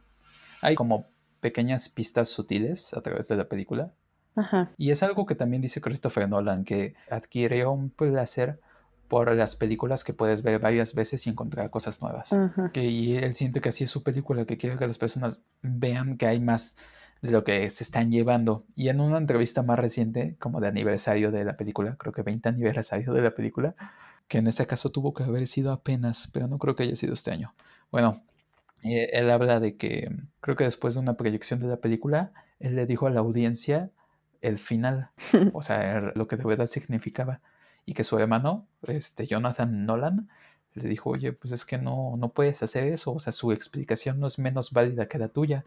Hay como pequeñas pistas sutiles a través de la película. Ajá. Y es algo que también dice Christopher Nolan, que adquiere un placer por las películas que puedes ver varias veces y encontrar cosas nuevas. Que, y él siente que así es su película, que quiere que las personas vean que hay más lo que se están llevando. Y en una entrevista más reciente, como de aniversario de la película, creo que 20 aniversario de la película, que en este caso tuvo que haber sido apenas, pero no creo que haya sido este año. Bueno, eh, él habla de que creo que después de una proyección de la película, él le dijo a la audiencia el final, o sea, lo que de verdad significaba, y que su hermano, este Jonathan Nolan, le dijo, oye, pues es que no, no puedes hacer eso, o sea, su explicación no es menos válida que la tuya.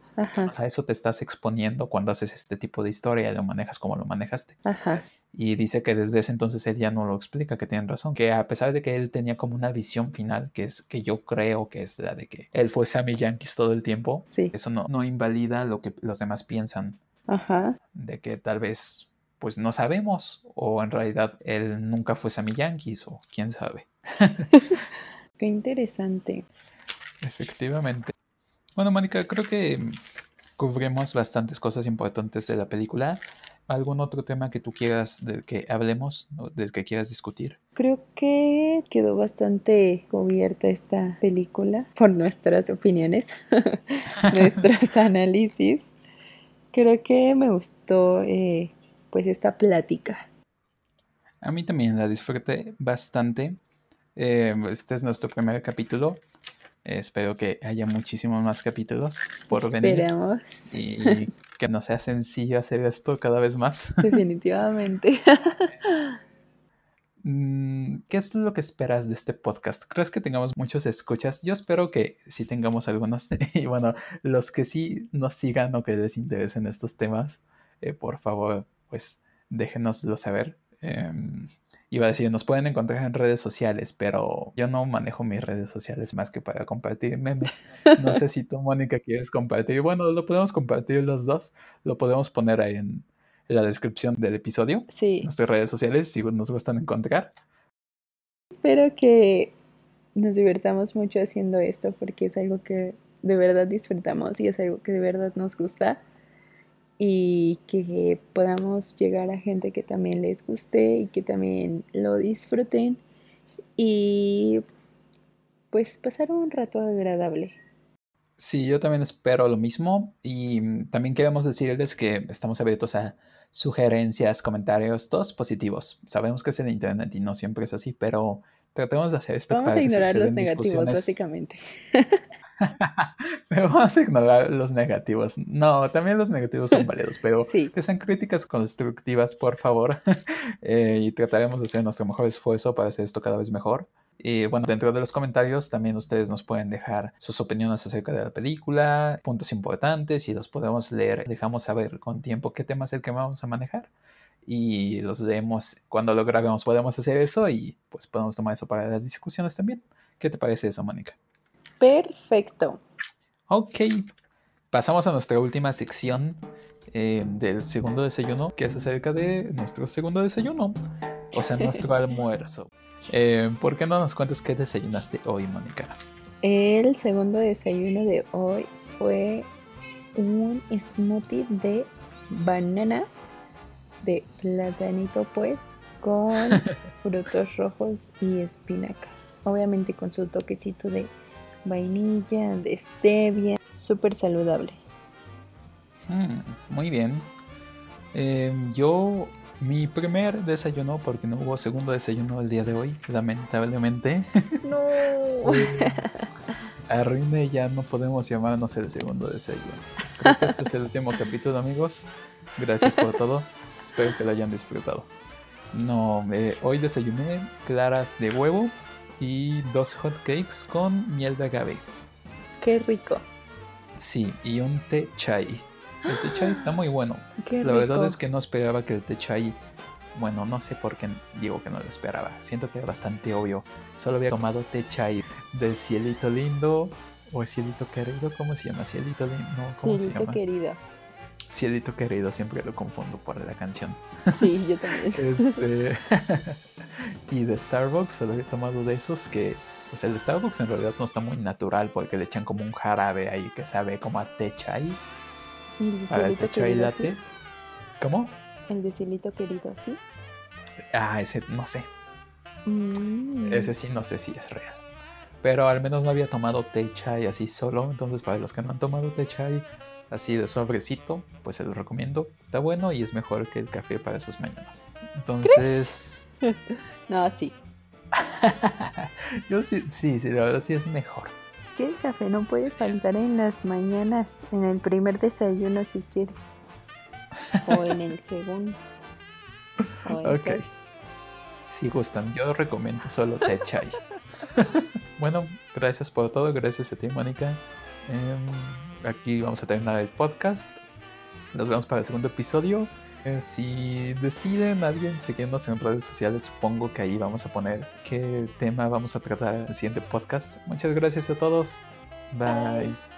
A eso te estás exponiendo cuando haces este tipo de historia, lo manejas como lo manejaste. Y dice que desde ese entonces él ya no lo explica, que tienen razón, que a pesar de que él tenía como una visión final, que es que yo creo que es la de que él fue Sammy Yankees todo el tiempo, eso no, no invalida lo que los demás piensan. De que tal vez pues no sabemos, o en realidad él nunca fue Sammy Yankees, o quién sabe. Qué interesante. Efectivamente. Bueno, Mónica, creo que cubrimos bastantes cosas importantes de la película. ¿Algún otro tema que tú quieras del que hablemos, o del que quieras discutir? Creo que quedó bastante cubierta esta película por nuestras opiniones, nuestros análisis. Creo que me gustó eh, pues esta plática. A mí también la disfruté bastante. Eh, este es nuestro primer capítulo. espero que haya muchísimos más capítulos por venir. Y que no sea sencillo hacer esto cada vez más. Definitivamente. Mm, ¿Qué es lo que esperas de este podcast? ¿Crees que tengamos muchos escuchas? Yo espero que sí tengamos algunos. y bueno, los que sí nos sigan o que les interesen estos temas, eh, por favor, pues déjenoslo saber. Em, iba a decir, nos pueden encontrar en redes sociales, pero yo no manejo mis redes sociales más que para compartir memes. No sé si tú, Mónica, quieres compartir. Bueno, lo podemos compartir los dos. Lo podemos poner ahí en la descripción del episodio. Sí. Nuestras redes sociales, si nos gustan encontrar. Espero que nos divertamos mucho haciendo esto porque es algo que de verdad disfrutamos y es algo que de verdad nos gusta. Y que podamos llegar a gente que también les guste y que también lo disfruten y pues pasar un rato agradable. Sí, yo también espero lo mismo y mm, también queremos decirles que estamos abiertos a sugerencias, comentarios, todos positivos. Sabemos que es en internet y no siempre es así, pero tratemos de hacer esto Vamos para a que se- ignorar los negativos, básicamente. pero vamos a ignorar los negativos. No, también los negativos son válidos, pero Sí. que sean críticas constructivas, por favor. Eh, y trataremos de hacer nuestro mejor esfuerzo para hacer esto cada vez mejor. Y bueno, dentro de los comentarios también ustedes nos pueden dejar sus opiniones acerca de la película, puntos importantes y los podemos leer. Dejamos saber con tiempo qué tema es el que vamos a manejar y los leemos cuando lo grabemos. Podemos hacer eso y pues podemos tomar eso para las discusiones también. ¿Qué te parece eso, Mónica? Perfecto. Ok, pasamos a nuestra última sección eh, del segundo desayuno, que es acerca de nuestro segundo desayuno, o sea, nuestro almuerzo. Eh, ¿Por qué no nos cuentas qué desayunaste hoy, Mónica? El segundo desayuno de hoy fue un smoothie de banana, de platanito pues, con frutos rojos y espinaca. Obviamente con su toquecito de vainilla, de stevia, súper saludable. Hmm, muy bien. Eh, yo, mi primer desayuno, porque no hubo segundo desayuno el día de hoy, lamentablemente. No. Arruine ya no podemos llamarnos el segundo desayuno. Creo que este es el último capítulo, amigos. Gracias por todo. Espero que lo hayan disfrutado. No, eh, hoy desayuné claras de huevo y dos hot cakes con miel de agave. Qué rico. Sí, y un té chai. El té chai está muy bueno. Qué La rico. verdad es que no esperaba que el té chai. Bueno, no sé por qué digo que no lo esperaba. Siento que era bastante obvio. Solo había tomado té chai del cielito lindo o cielito querido. ¿Cómo se llama? Cielito lindo. No, ¿cómo se Cielito llama? querido. Cielito querido. Siempre lo confundo por la canción. Sí, yo también. Este. y de Starbucks solo había tomado de esos que. Pues el de Starbucks en realidad no está muy natural porque le echan como un jarabe ahí que sabe como a té chai. El Para el té chai querido, latte. sí. ¿Cómo? El de cielito querido, sí. Ah, ese no sé. Mm. Ese sí no sé si es real. Pero al menos no había tomado té chai así solo. Entonces para los que no han tomado té chai así de sobrecito, pues se lo recomiendo. Está bueno y es mejor que el café para sus mañanas. Entonces... No, sí. Yo sí, sí, sí, la verdad sí es mejor. Que el café no puede faltar en las mañanas, en el primer desayuno si quieres. O en el segundo. O en Ok. todos. Si gustan, yo recomiendo solo té chai. bueno, gracias por todo, gracias a ti, Mónica. Em, aquí vamos a terminar el podcast. Nos vemos para el segundo episodio. Eh, si deciden alguien seguirnos en redes sociales, supongo que ahí vamos a poner qué tema vamos a tratar en el siguiente podcast. Muchas gracias a todos. Bye.